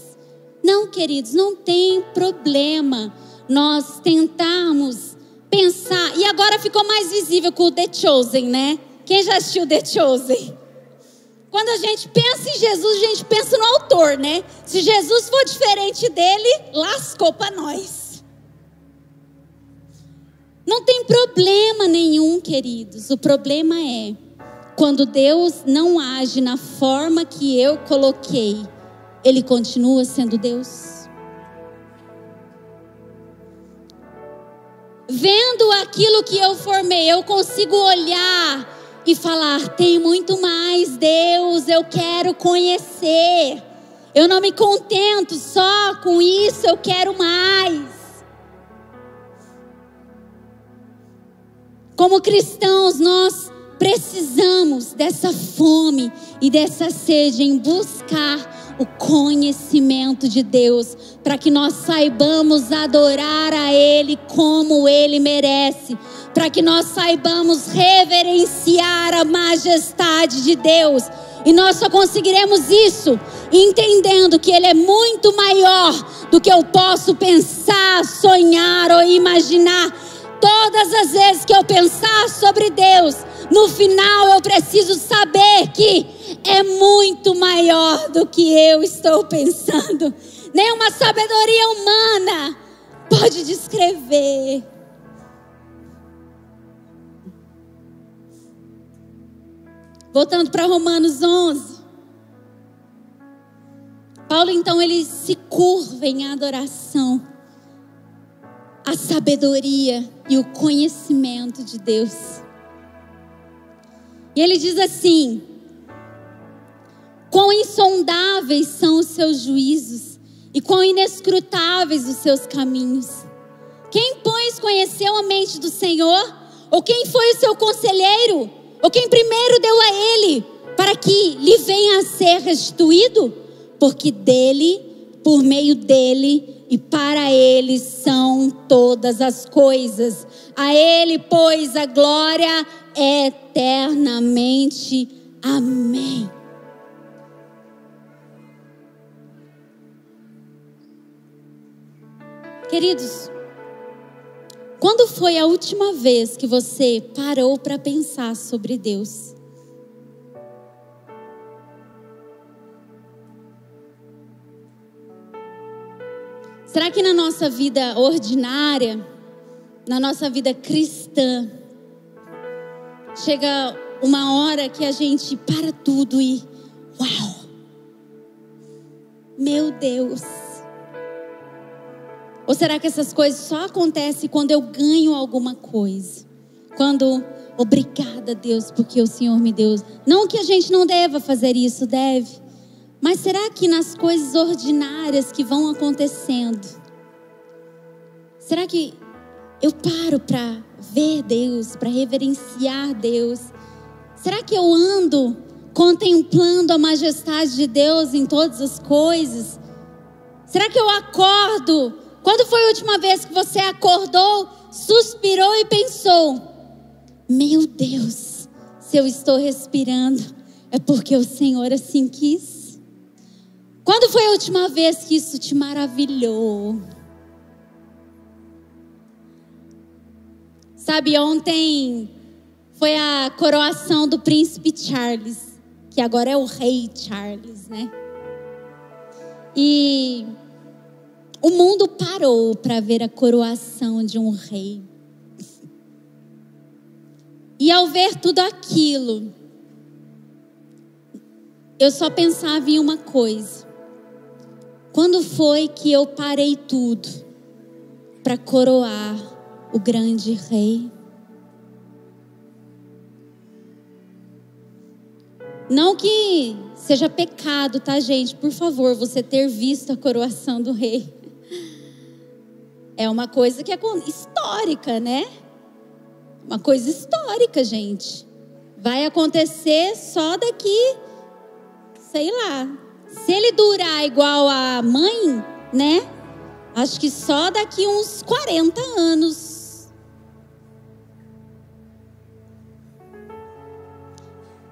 Não, queridos, não tem problema nós tentarmos pensar. E agora ficou mais visível com o The Chosen, né? Quem já assistiu The Chosen? Quando a gente pensa em Jesus, a gente pensa no autor, né? Se Jesus for diferente dele, lascou para nós. Não tem problema nenhum, queridos. O problema é quando Deus não age na forma que eu coloquei, ele continua sendo Deus. Vendo aquilo que eu formei, eu consigo olhar e falar: tem muito mais, Deus, eu quero conhecer. Eu não me contento só com isso, eu quero mais. Como cristãos, nós precisamos dessa fome e dessa sede em buscar o conhecimento de Deus, para que nós saibamos adorar a Ele como Ele merece, para que nós saibamos reverenciar a majestade de Deus. E nós só conseguiremos isso entendendo que Ele é muito maior do que eu posso pensar, sonhar ou imaginar Todas as vezes que eu pensar sobre Deus, no final eu preciso saber que é muito maior do que eu estou pensando. Nenhuma sabedoria humana pode descrever. Voltando para Romanos 11. Paulo então ele se curva em adoração sabedoria e o conhecimento de Deus. E ele diz assim: Quão insondáveis são os seus juízos e quão inescrutáveis os seus caminhos. Quem, pois, conheceu a mente do Senhor? Ou quem foi o seu conselheiro? Ou quem primeiro deu a ele para que lhe venha a ser restituído? Porque dele, por meio dele e para ele são todas as coisas. A ele, pois, a glória eternamente. Amém. Queridos, quando foi a última vez que você parou para pensar sobre Deus? Será que na nossa vida ordinária, na nossa vida cristã, chega uma hora que a gente para tudo e uau! Meu Deus! Ou será que essas coisas só acontecem quando eu ganho alguma coisa? Quando, obrigada Deus, porque o Senhor me deu. Não que a gente não deva fazer isso, deve. Mas será que nas coisas ordinárias que vão acontecendo, será que eu paro para ver Deus, para reverenciar Deus? Será que eu ando contemplando a majestade de Deus em todas as coisas? Será que eu acordo? Quando foi a última vez que você acordou, suspirou e pensou: Meu Deus, se eu estou respirando, é porque o Senhor assim quis? Quando foi a última vez que isso te maravilhou? Sabe, ontem foi a coroação do príncipe Charles, que agora é o rei Charles, né? E o mundo parou para ver a coroação de um rei. E ao ver tudo aquilo, eu só pensava em uma coisa: quando foi que eu parei tudo para coroar o grande rei? Não que seja pecado, tá, gente? Por favor, você ter visto a coroação do rei. É uma coisa que é histórica, né? Uma coisa histórica, gente. Vai acontecer só daqui, sei lá, se ele durar igual a mãe, né? Acho que só daqui uns 40 anos.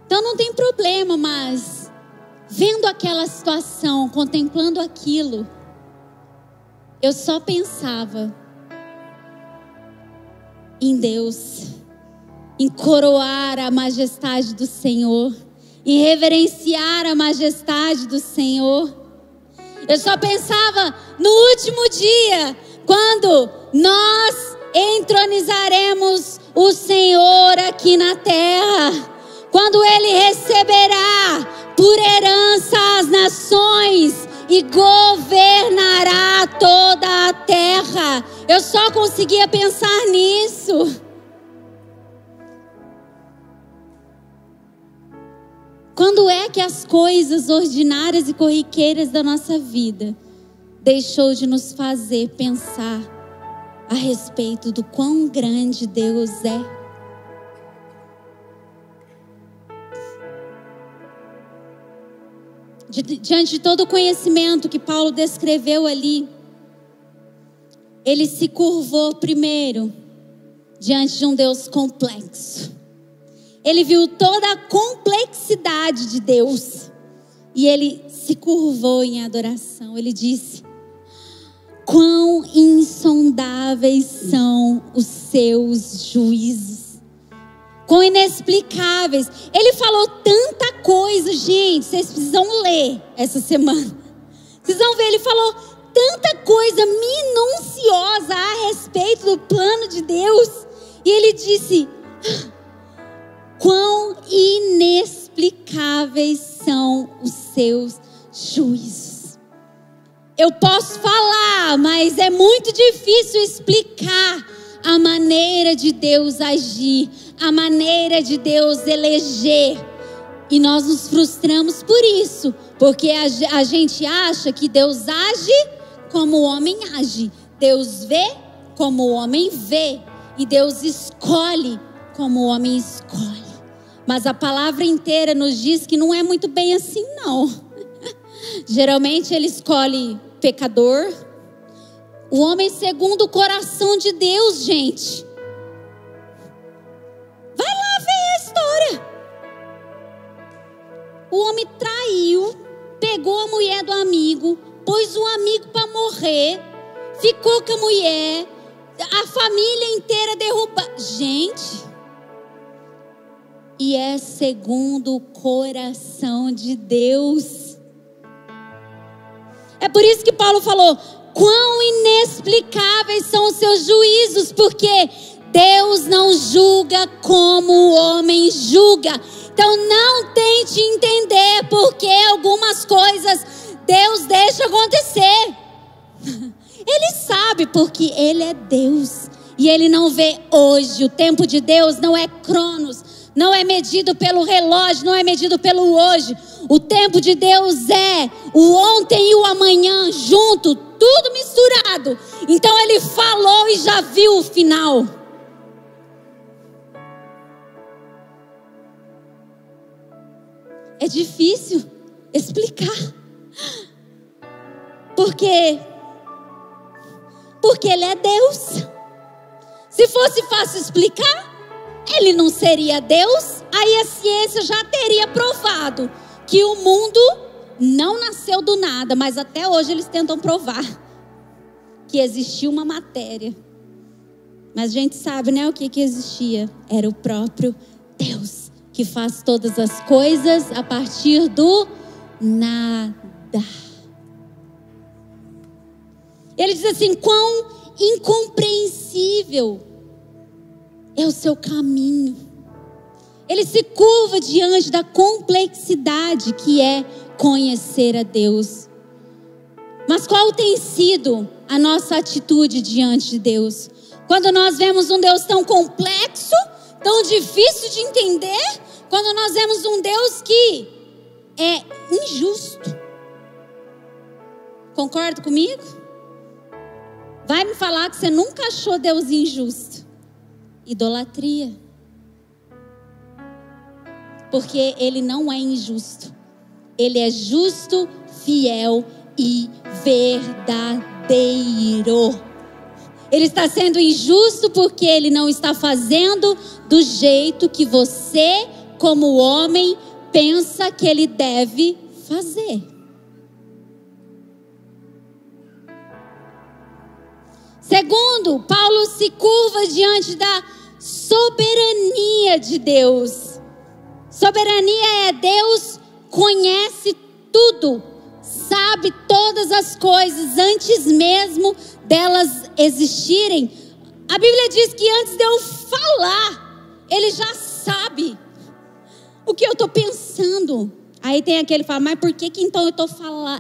Então não tem problema, mas vendo aquela situação, contemplando aquilo, eu só pensava em Deus, em coroar a majestade do Senhor em reverenciar a majestade do Senhor. Eu só pensava no último dia, quando nós entronizaremos o Senhor aqui na terra, quando Ele receberá por herança as nações e governará toda a terra. Eu só conseguia pensar nisso. Quando é que as coisas ordinárias e corriqueiras da nossa vida deixou de nos fazer pensar a respeito do quão grande Deus é? Diante de todo o conhecimento que Paulo descreveu ali, ele se curvou primeiro diante de um Deus complexo ele viu toda a complexidade de Deus e ele se curvou em adoração. Ele disse: Quão insondáveis são os seus juízos, quão inexplicáveis. Ele falou tanta coisa, gente, vocês precisam ler essa semana. Vocês vão ver, ele falou tanta coisa minuciosa a respeito do plano de Deus. E ele disse: quão inexplicáveis são os seus juízos. eu posso falar, mas é muito difícil explicar a maneira de Deus agir, a maneira de Deus eleger. E nós nos frustramos por isso, porque a, gente acha que Deus age como o homem age, Deus vê como o homem vê, e Deus escolhe como o homem escolhe. Mas a palavra inteira nos diz que não é muito bem assim, não. Geralmente ele escolhe pecador. O homem segundo o coração de Deus, gente. Vai lá ver a história. O homem traiu, pegou a mulher do amigo, pôs o amigo para morrer, ficou com a mulher, a família inteira derruba. Gente, e é segundo o coração de Deus. É por isso que Paulo falou: quão inexplicáveis são os seus juízos, porque Deus não julga como o homem julga. Então não tente entender porque algumas coisas Deus deixa acontecer. Ele sabe porque Ele é Deus. E Ele não vê hoje. O tempo de Deus não é cronos, não é medido pelo relógio, não é medido pelo hoje. O tempo de Deus é o ontem e o amanhã junto, tudo misturado. Então ele falou e já viu o final. É difícil explicar. Porque porque ele é Deus. Se fosse fácil explicar, ele não seria Deus, aí a ciência já teria provado que o mundo não nasceu do nada, mas até hoje eles tentam provar que existia uma matéria. Mas a gente sabe, né, o que que existia? Era o próprio Deus, que faz todas as coisas a partir do nada. Ele diz assim: quão incompreensível é o seu caminho. Ele se curva diante da complexidade que é conhecer a Deus. Mas qual tem sido a nossa atitude diante de Deus? Quando nós vemos um Deus tão complexo, tão difícil de entender, quando nós vemos um Deus que é injusto. Concorda comigo? Vai me falar que você nunca achou Deus injusto idolatria. Porque ele não é injusto. Ele é justo, fiel e verdadeiro. Ele está sendo injusto porque ele não está fazendo do jeito que você, como homem, pensa que ele deve fazer. Segundo, Paulo se curva diante da soberania de Deus. Soberania é Deus conhece tudo, sabe todas as coisas antes mesmo delas existirem. A Bíblia diz que antes de eu falar, ele já sabe o que eu estou pensando. Aí tem aquele que fala, mas por que, que então eu?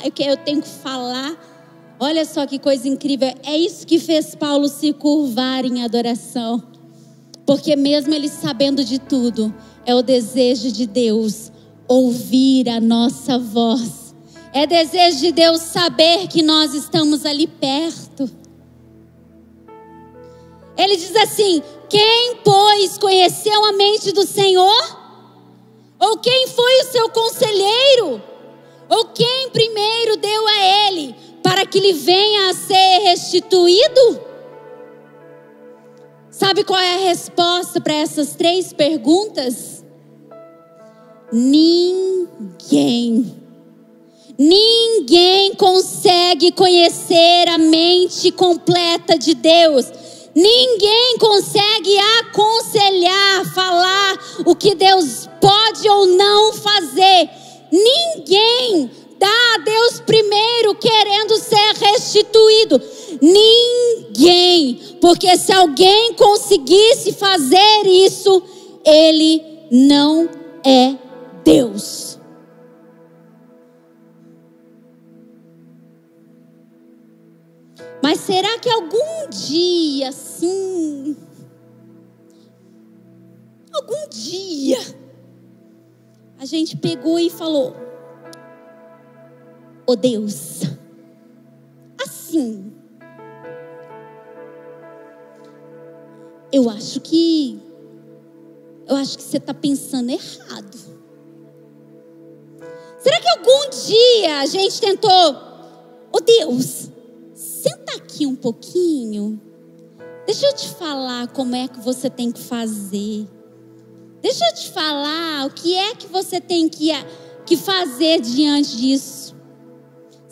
É que eu tenho que falar? Olha só que coisa incrível. É isso que fez Paulo se curvar em adoração. Porque mesmo ele sabendo de tudo, é o desejo de Deus ouvir a nossa voz. É desejo de Deus saber que nós estamos ali perto. Ele diz assim: Quem, pois, conheceu a mente do Senhor? Ou quem foi o seu conselheiro? Ou quem primeiro deu a ele para que lhe venha a ser restituído? Sabe qual é a resposta para essas três perguntas? Ninguém. Ninguém consegue conhecer a mente completa de Deus. Ninguém consegue aconselhar, falar o que Deus pode ou não fazer. Ninguém dá a Deus primeiro querendo ser restituído. Ninguém, porque se alguém conseguisse fazer isso, ele não é Deus. Mas será que algum dia, sim, algum dia, a gente pegou e falou: oh Deus, assim, eu acho que, eu acho que você está pensando errado. Será que algum dia a gente tentou, oh Deus, senta aqui um pouquinho. Deixa eu te falar como é que você tem que fazer. Deixa eu te falar o que é que você tem que, que fazer diante disso.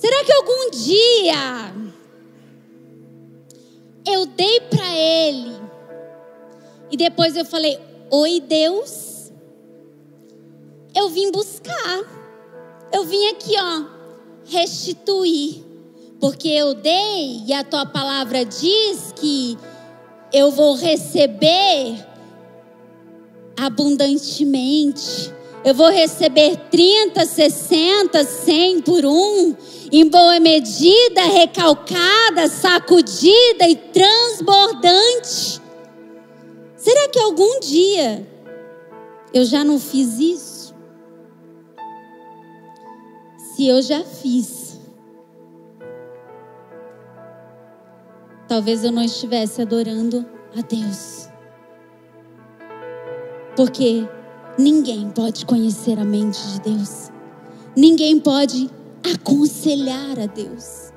Será que algum dia eu dei para ele e depois eu falei: Oi, Deus, eu vim buscar, eu vim aqui, ó, restituir porque eu dei e a tua palavra diz que eu vou receber abundantemente. Eu vou receber 30, 60, 100 por um, em boa medida, recalcada, sacudida e transbordante. Será que algum dia eu já não fiz isso? Se eu já fiz, talvez eu não estivesse adorando a Deus. Porque ninguém pode conhecer a mente de Deus, ninguém pode aconselhar a Deus,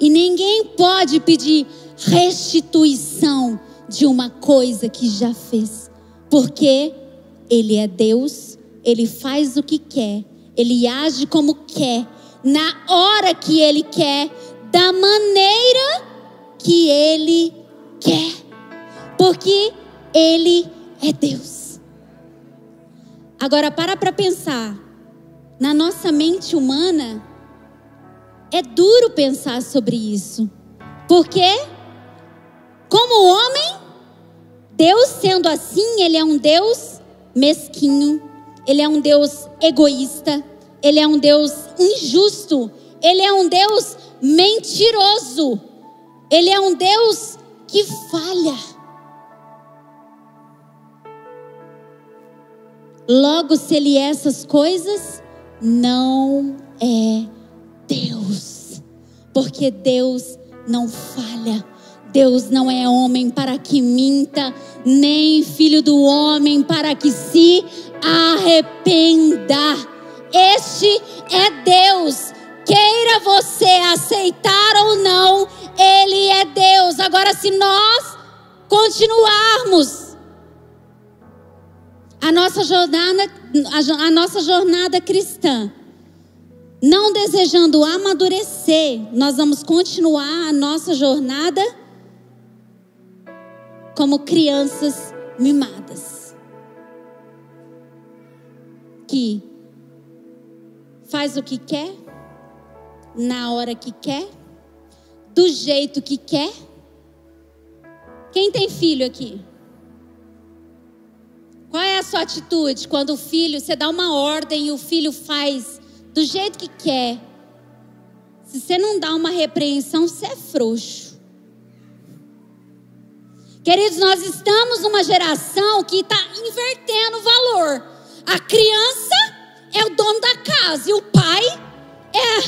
e ninguém pode pedir restituição de uma coisa que já fez, porque Ele é Deus, Ele faz o que quer, Ele age como quer, na hora que Ele quer, da maneira que Ele quer, porque Ele é Deus. Agora, para para pensar, na nossa mente humana, é duro pensar sobre isso, porque, como homem, Deus sendo assim, Ele é um Deus mesquinho, Ele é um Deus egoísta, Ele é um Deus injusto, Ele é um Deus mentiroso. Ele é um Deus que falha. Logo, se ele é essas coisas, não é Deus. Porque Deus não falha. Deus não é homem para que minta, nem filho do homem para que se arrependa. Este é Deus. Queira você aceitar ou não, ele é Deus. Agora, se nós continuarmos a nossa jornada, a nossa jornada cristã, não desejando amadurecer, nós vamos continuar a nossa jornada como crianças mimadas. Que faz o que quer, na hora que quer, do jeito que quer? Quem tem filho aqui? Qual é a sua atitude quando o filho, você dá uma ordem e o filho faz do jeito que quer? Se você não dá uma repreensão, você é frouxo. Queridos, nós estamos numa geração que está invertendo o valor. A criança é o dono da casa e o pai é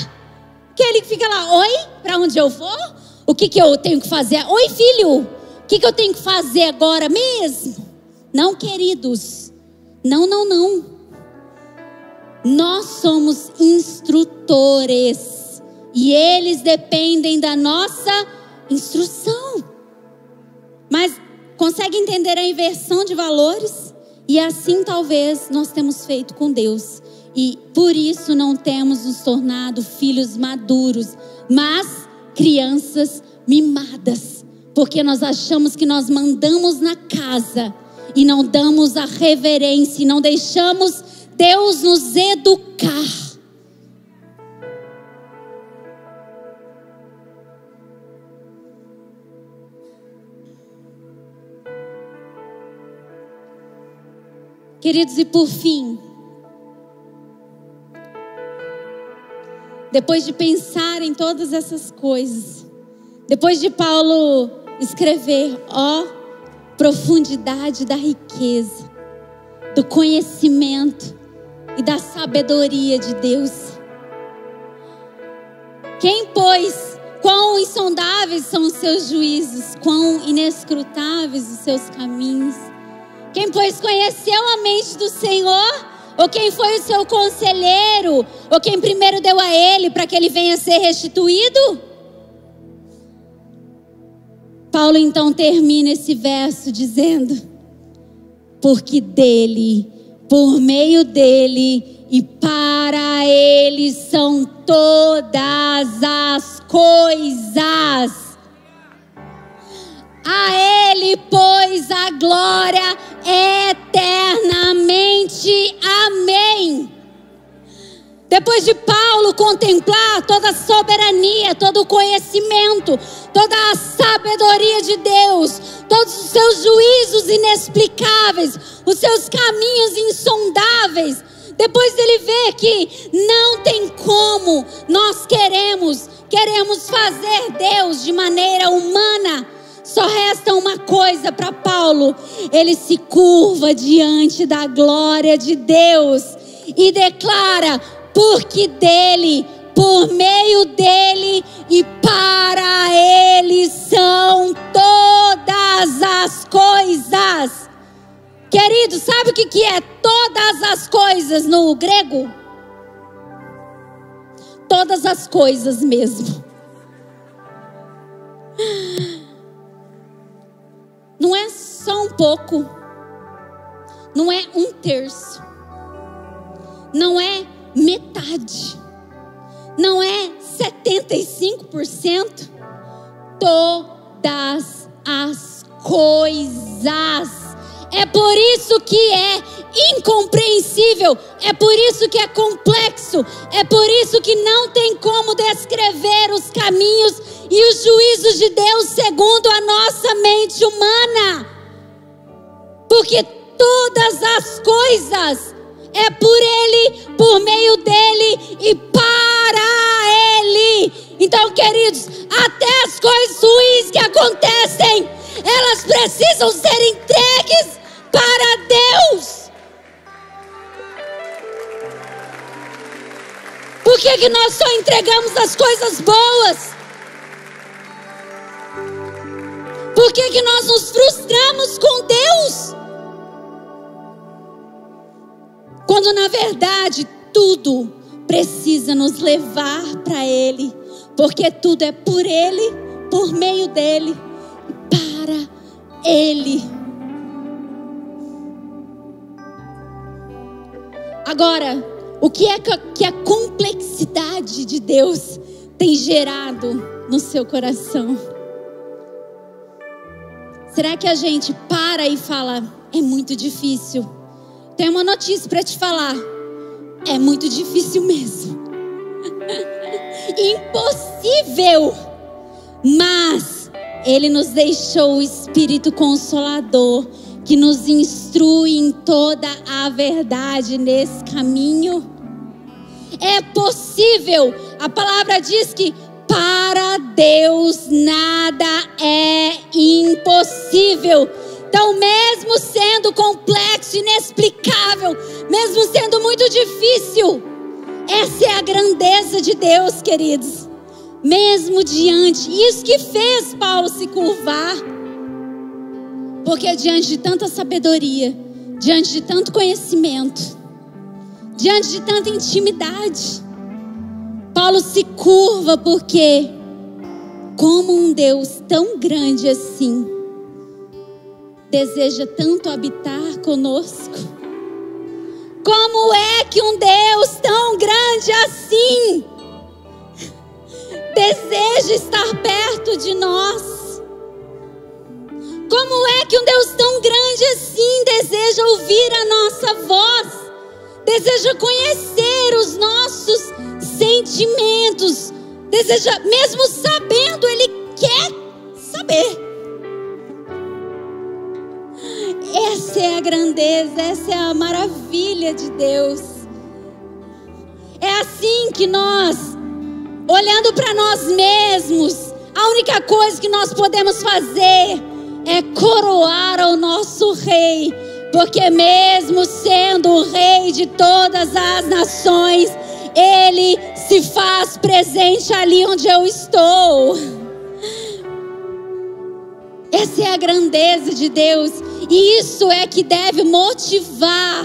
que ele fica lá, oi, para onde eu vou? O que, que eu tenho que fazer? Oi, filho, o que, que eu tenho que fazer agora mesmo? Não, queridos, não, não, não. Nós somos instrutores e eles dependem da nossa instrução. Mas consegue entender a inversão de valores? E assim talvez nós temos feito com Deus e por isso não temos nos tornado filhos maduros, mas crianças mimadas, porque nós achamos que nós mandamos na casa e não damos a reverência, e não deixamos Deus nos educar. Queridos, e por fim, depois de pensar em todas essas coisas, Depois de Paulo escrever, ó, profundidade da riqueza, do conhecimento e da sabedoria de Deus. Quem, pois, quão insondáveis são os seus juízos, quão inescrutáveis os seus caminhos. Quem, pois, conheceu a mente do Senhor, ou quem foi o seu conselheiro, ou quem primeiro deu a ele para que ele venha ser restituído? Paulo então termina esse verso dizendo: Porque dele, por meio dele e para ele são todas as coisas. A Ele, pois, a glória eternamente. Amém. Depois de Paulo contemplar toda a soberania, todo o conhecimento, toda a sabedoria de Deus, todos os seus juízos inexplicáveis, os seus caminhos insondáveis, depois dele ver que não tem como nós queremos, queremos fazer Deus de maneira humana, só resta uma coisa para Paulo: ele se curva diante da glória de Deus e declara: porque dele, por meio dele e para ele são todas as coisas. Querido, sabe o que é todas as coisas no grego? Todas as coisas mesmo. Não é só um pouco. Não é um terço. Não é metade. Não é 75%. Todas as coisas. É por isso que é incompreensível, é por isso que é complexo, é por isso que não tem como descrever os caminhos e os juízos de Deus segundo a nossa mente humana. Porque todas as coisas é por Ele, por meio dele e para Ele. Então, queridos, até as coisas ruins que acontecem, elas precisam ser entregues para Deus. Por que, que nós só entregamos as coisas boas? Por que, que nós nos frustramos com Deus? Quando na verdade tudo precisa nos levar para Ele, porque tudo é por Ele, por meio dEle, para Ele. Agora, o que é que a complexidade de Deus tem gerado no seu coração? Será que a gente para e fala, é muito difícil? Tem uma notícia para te falar. É muito difícil mesmo. Impossível. Mas ele nos deixou o espírito consolador que nos instrui em toda a verdade nesse caminho. É possível, a palavra diz que para Deus nada é impossível. Então, mesmo sendo complexo, inexplicável, difícil, essa é a grandeza de Deus, queridos. Mesmo diante, isso que fez Paulo se curvar porque diante de tanta sabedoria, diante de tanto conhecimento, diante de tanta intimidade, Paulo se curva porque, como um Deus tão grande assim, deseja tanto habitar conosco. Como é que um Deus tão grande assim deseja estar perto de nós? Como é que um Deus tão grande assim deseja ouvir a nossa voz? Deseja conhecer os nossos sentimentos? Deseja, mesmo sabendo, Ele quer saber. Essa é a grandeza, essa é a maravilha de Deus. É assim que nós, olhando para nós mesmos, A única coisa que nós podemos fazer é coroar o nosso rei, porque mesmo sendo o rei de todas as nações, ele se faz presente ali onde eu estou. Essa é a grandeza de Deus, e isso é que deve motivar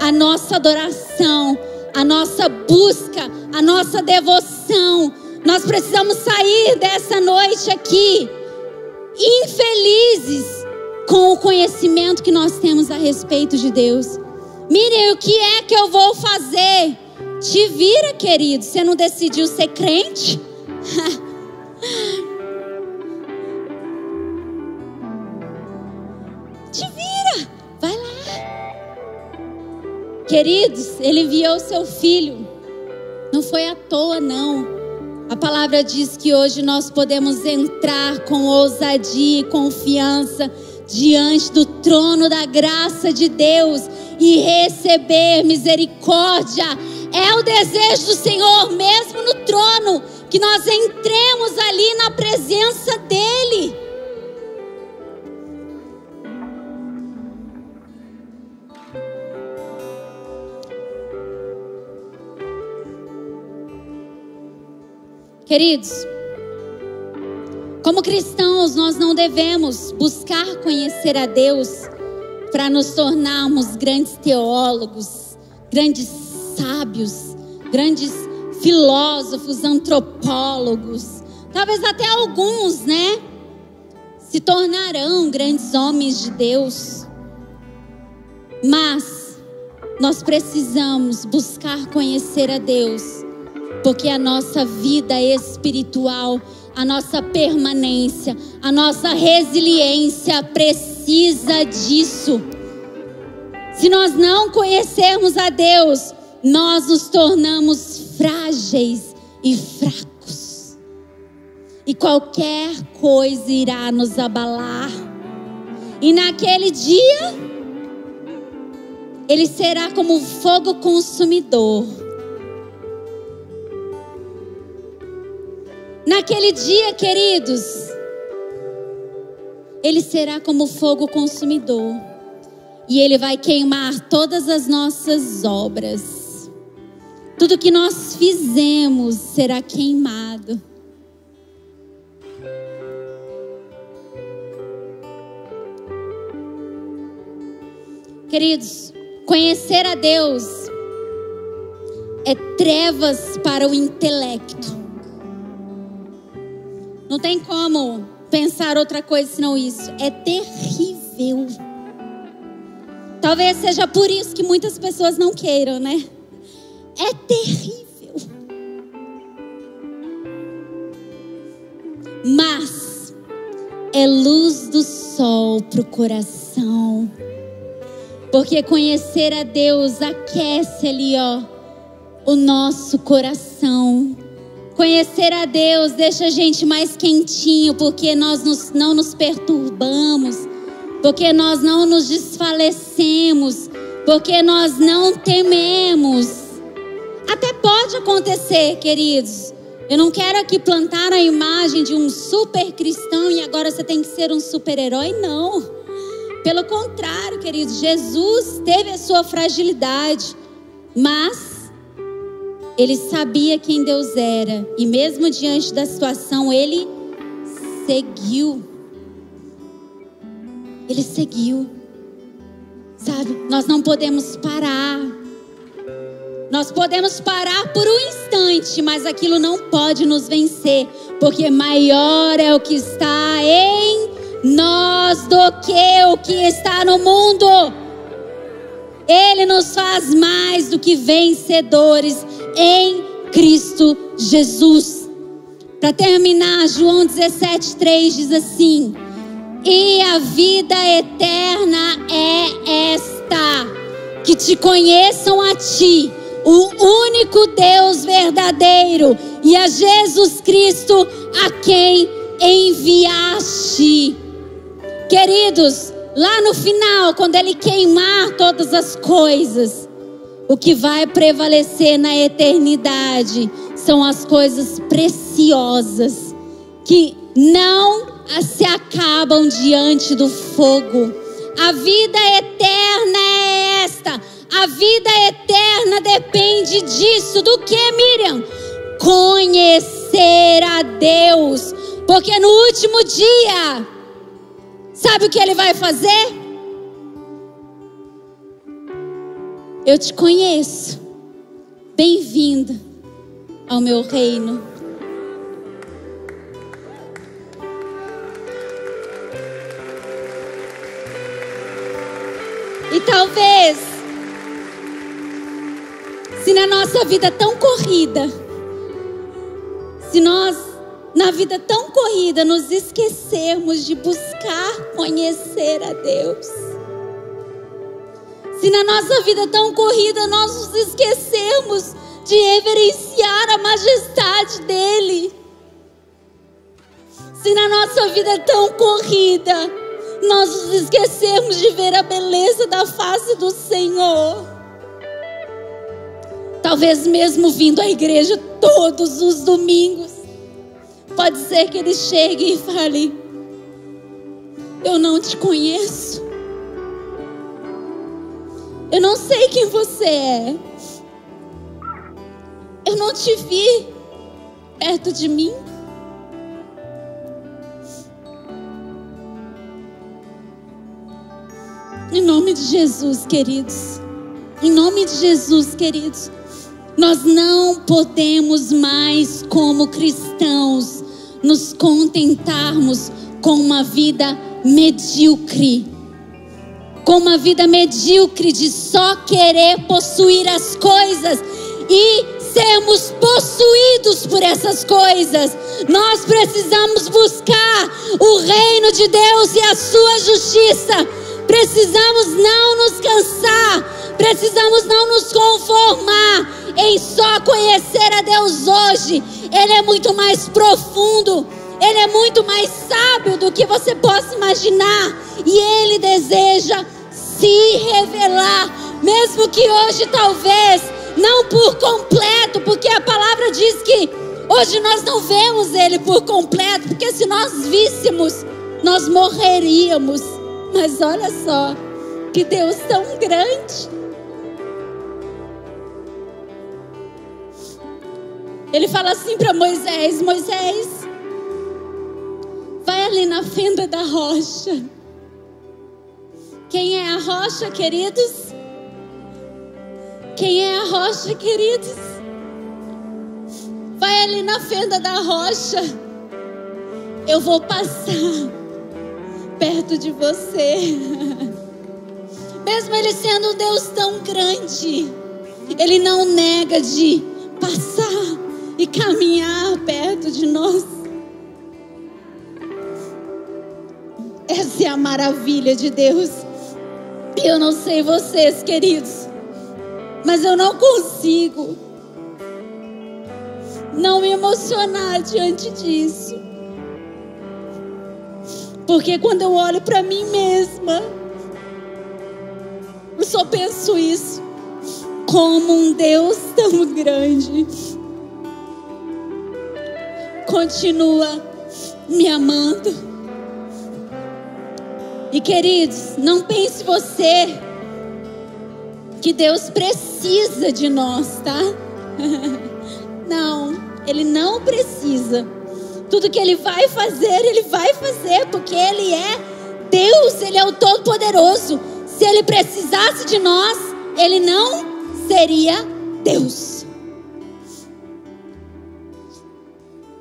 a nossa adoração, a nossa busca, a nossa devoção. Nós precisamos sair dessa noite aqui infelizes com o conhecimento que nós temos a respeito de Deus. Miriam, o que é que eu vou fazer? Te vira, querido. Você não decidiu ser crente? Queridos, ele enviou seu filho. Não foi à toa, não. A palavra diz que hoje nós podemos entrar com ousadia e confiança diante do trono da graça de Deus e receber misericórdia. É o desejo do Senhor, mesmo no trono, que nós entremos ali na presença dEle. Queridos, como cristãos, nós não devemos buscar conhecer a Deus para nos tornarmos grandes teólogos, grandes sábios, grandes filósofos, antropólogos. Talvez até alguns, né? Se tornarão grandes homens de Deus. Mas nós precisamos buscar conhecer a Deus porque a nossa vida espiritual, a nossa permanência, a nossa resiliência precisa disso. Se nós não conhecermos a Deus, nós nos tornamos frágeis e fracos. E qualquer coisa irá nos abalar. E naquele dia, ele será como fogo consumidor Naquele dia, queridos, ele será como fogo consumidor. E ele vai queimar todas as nossas obras. Tudo que nós fizemos será queimado. Queridos, conhecer a Deus é trevas para o intelecto. Não tem como pensar outra coisa senão isso. É terrível. Talvez seja por isso que muitas pessoas não queiram, né? É terrível. Mas é luz do sol para o coração. Porque conhecer a Deus aquece ali, ó, o nosso coração. Conhecer a Deus deixa a gente mais quentinho, porque nós nos, não nos perturbamos, porque nós não nos desfalecemos, porque nós não tememos. Até pode acontecer, queridos. Eu não quero aqui plantar a imagem de um super cristão e agora você tem que ser um super-herói, não. Pelo contrário, queridos, Jesus teve a sua fragilidade, mas ele sabia quem Deus era e mesmo diante da situação ele seguiu. Ele seguiu. Sabe? Nós não podemos parar. Nós podemos parar por um instante, mas aquilo não pode nos vencer, porque maior é o que está em nós do que o que está no mundo. Ele nos faz mais do que vencedores em Cristo Jesus. Para terminar, João 17,3 diz assim: E a vida eterna é esta, que te conheçam a ti, o único Deus verdadeiro, e a Jesus Cristo, a quem enviaste. Queridos, lá no final, quando Ele queimar todas as coisas, o que vai prevalecer na eternidade são as coisas preciosas que não se acabam diante do fogo. A vida eterna é esta. A vida eterna depende disso. Do que, Miriam? Conhecer a Deus. Porque no último dia, sabe o que ele vai fazer? Eu te conheço. Bem-vindo ao meu reino. E talvez, se na nossa vida tão corrida, se nós, na vida tão corrida, nos esquecermos de buscar conhecer a Deus, se na nossa vida tão corrida nós nos esquecermos de reverenciar a majestade dEle, se na nossa vida tão corrida nós nos esquecermos de ver a beleza da face do Senhor, talvez mesmo vindo à igreja todos os domingos, pode ser que Ele chegue e fale: Eu não te conheço. Eu não sei quem você é. Eu não te vi perto de mim. Em nome de Jesus, queridos. Em nome de Jesus, queridos. Nós não podemos mais, como cristãos, nos contentarmos com uma vida medíocre com uma vida medíocre de só querer possuir as coisas e sermos possuídos por essas coisas. Nós precisamos buscar o reino de Deus e a sua justiça. Precisamos não nos cansar, precisamos não nos conformar em só conhecer a Deus hoje. Ele é muito mais profundo, ele é muito mais sábio do que você possa imaginar, e ele deseja se revelar, mesmo que hoje talvez não por completo, porque a palavra diz que hoje nós não vemos ele por completo, porque se nós víssemos, nós morreríamos. Mas olha só, que Deus tão grande. Ele fala assim para Moisés: Moisés, vai ali na fenda da rocha. Quem é a rocha, queridos? Quem é a rocha, queridos? Vai ali na fenda da rocha. Eu vou passar perto de você. Mesmo ele sendo um Deus tão grande, ele não nega de passar e caminhar perto de nós. Essa é a maravilha de Deus. Eu não sei vocês, queridos, mas eu não consigo não me emocionar diante disso. Porque quando eu olho para mim mesma, eu só penso isso. Como um Deus tão grande continua me amando e queridos, não pense você que Deus precisa de nós, tá? Não, Ele não precisa. Tudo que Ele vai fazer, Ele vai fazer, porque Ele é Deus, Ele é o Todo-Poderoso. Se Ele precisasse de nós, Ele não seria Deus.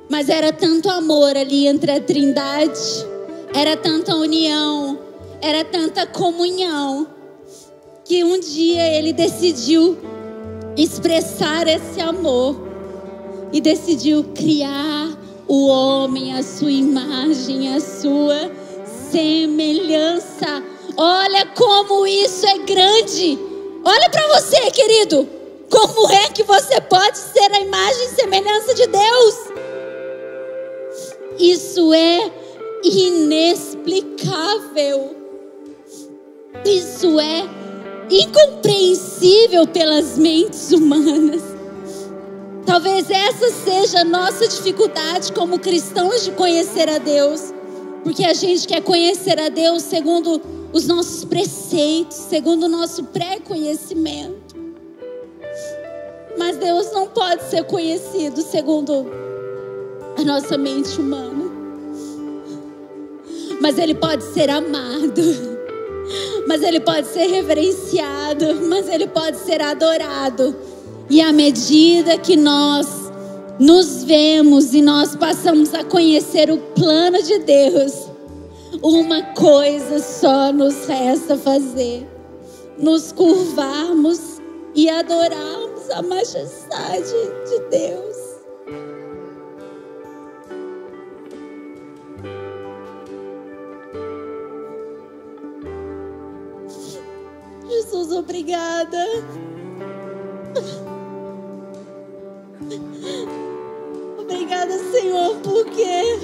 Mas era tanto amor ali entre a Trindade, era tanta união, era tanta comunhão que um dia ele decidiu expressar esse amor e decidiu criar o homem à sua imagem, à sua semelhança. Olha como isso é grande. Olha para você, querido. Como é que você pode ser a imagem e semelhança de Deus? Isso é inexplicável. Isso é incompreensível pelas mentes humanas. Talvez essa seja a nossa dificuldade como cristãos de conhecer a Deus. Porque a gente quer conhecer a Deus segundo os nossos preceitos, segundo o nosso pré-conhecimento. Mas Deus não pode ser conhecido segundo a nossa mente humana. Mas Ele pode ser amado. Mas Ele pode ser reverenciado. Mas Ele pode ser adorado. E à medida que nós nos vemos e nós passamos a conhecer o plano de Deus, uma coisa só nos resta fazer: nos curvarmos e adorarmos a majestade de Deus. Jesus, obrigada. Obrigada, Senhor, porque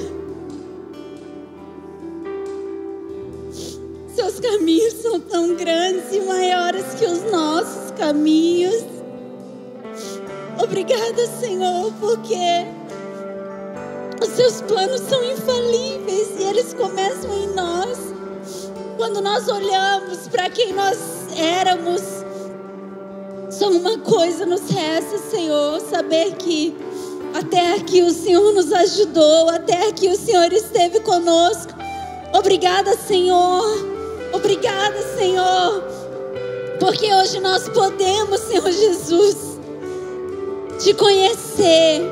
seus caminhos são tão grandes e maiores que os nossos caminhos. Obrigada, Senhor, porque os seus planos são infalíveis e eles começam em nós. Quando nós olhamos para quem nós éramos, só uma coisa nos resta, Senhor, saber que até aqui o Senhor nos ajudou, até aqui o Senhor esteve conosco. Obrigada, Senhor. Obrigada, Senhor. Porque hoje nós podemos, Senhor Jesus, te conhecer.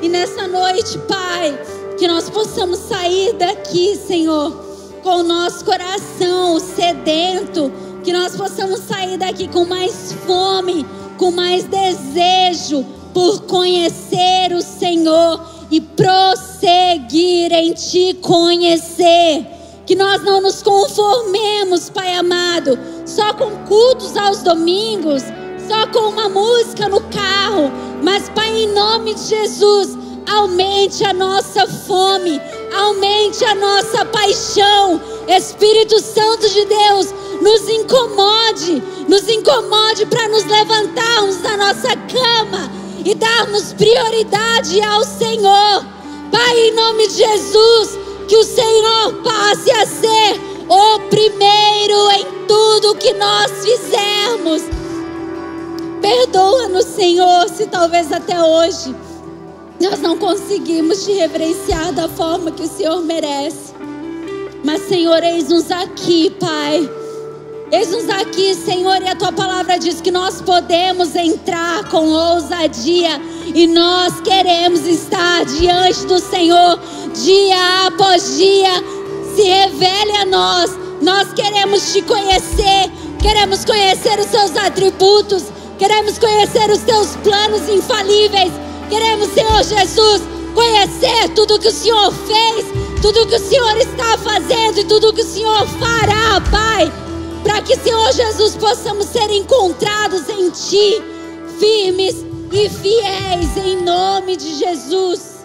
E nessa noite, Pai, que nós possamos sair daqui, Senhor, com o nosso coração sedento, que nós possamos sair daqui com mais fome, com mais desejo por conhecer o Senhor e prosseguir em te conhecer. Que nós não nos conformemos, Pai amado, só com cultos aos domingos, só com uma música no carro, mas, Pai, em nome de Jesus, aumente a nossa fome, aumente a nossa paixão. Espírito Santo de Deus, nos incomode, nos incomode para nos levantarmos da nossa cama e darmos prioridade ao Senhor. Pai, em nome de Jesus, que o Senhor passe a ser o primeiro em tudo que nós fizermos. Perdoa-nos, Senhor, se talvez até hoje nós não conseguimos te reverenciar da forma que o Senhor merece. Mas, Senhor, eis-nos aqui, Pai. Eis-nos aqui, Senhor, e a tua palavra diz que nós podemos entrar com ousadia e nós queremos estar diante do Senhor dia após dia. Se revele a nós, nós queremos te conhecer, queremos conhecer os seus atributos, queremos conhecer os teus planos infalíveis, queremos, Senhor Jesus, conhecer tudo que o Senhor fez, tudo que o Senhor está fazendo e tudo que o Senhor fará, Pai para que, Senhor Jesus, possamos ser encontrados em Ti, firmes e fiéis, em nome de Jesus.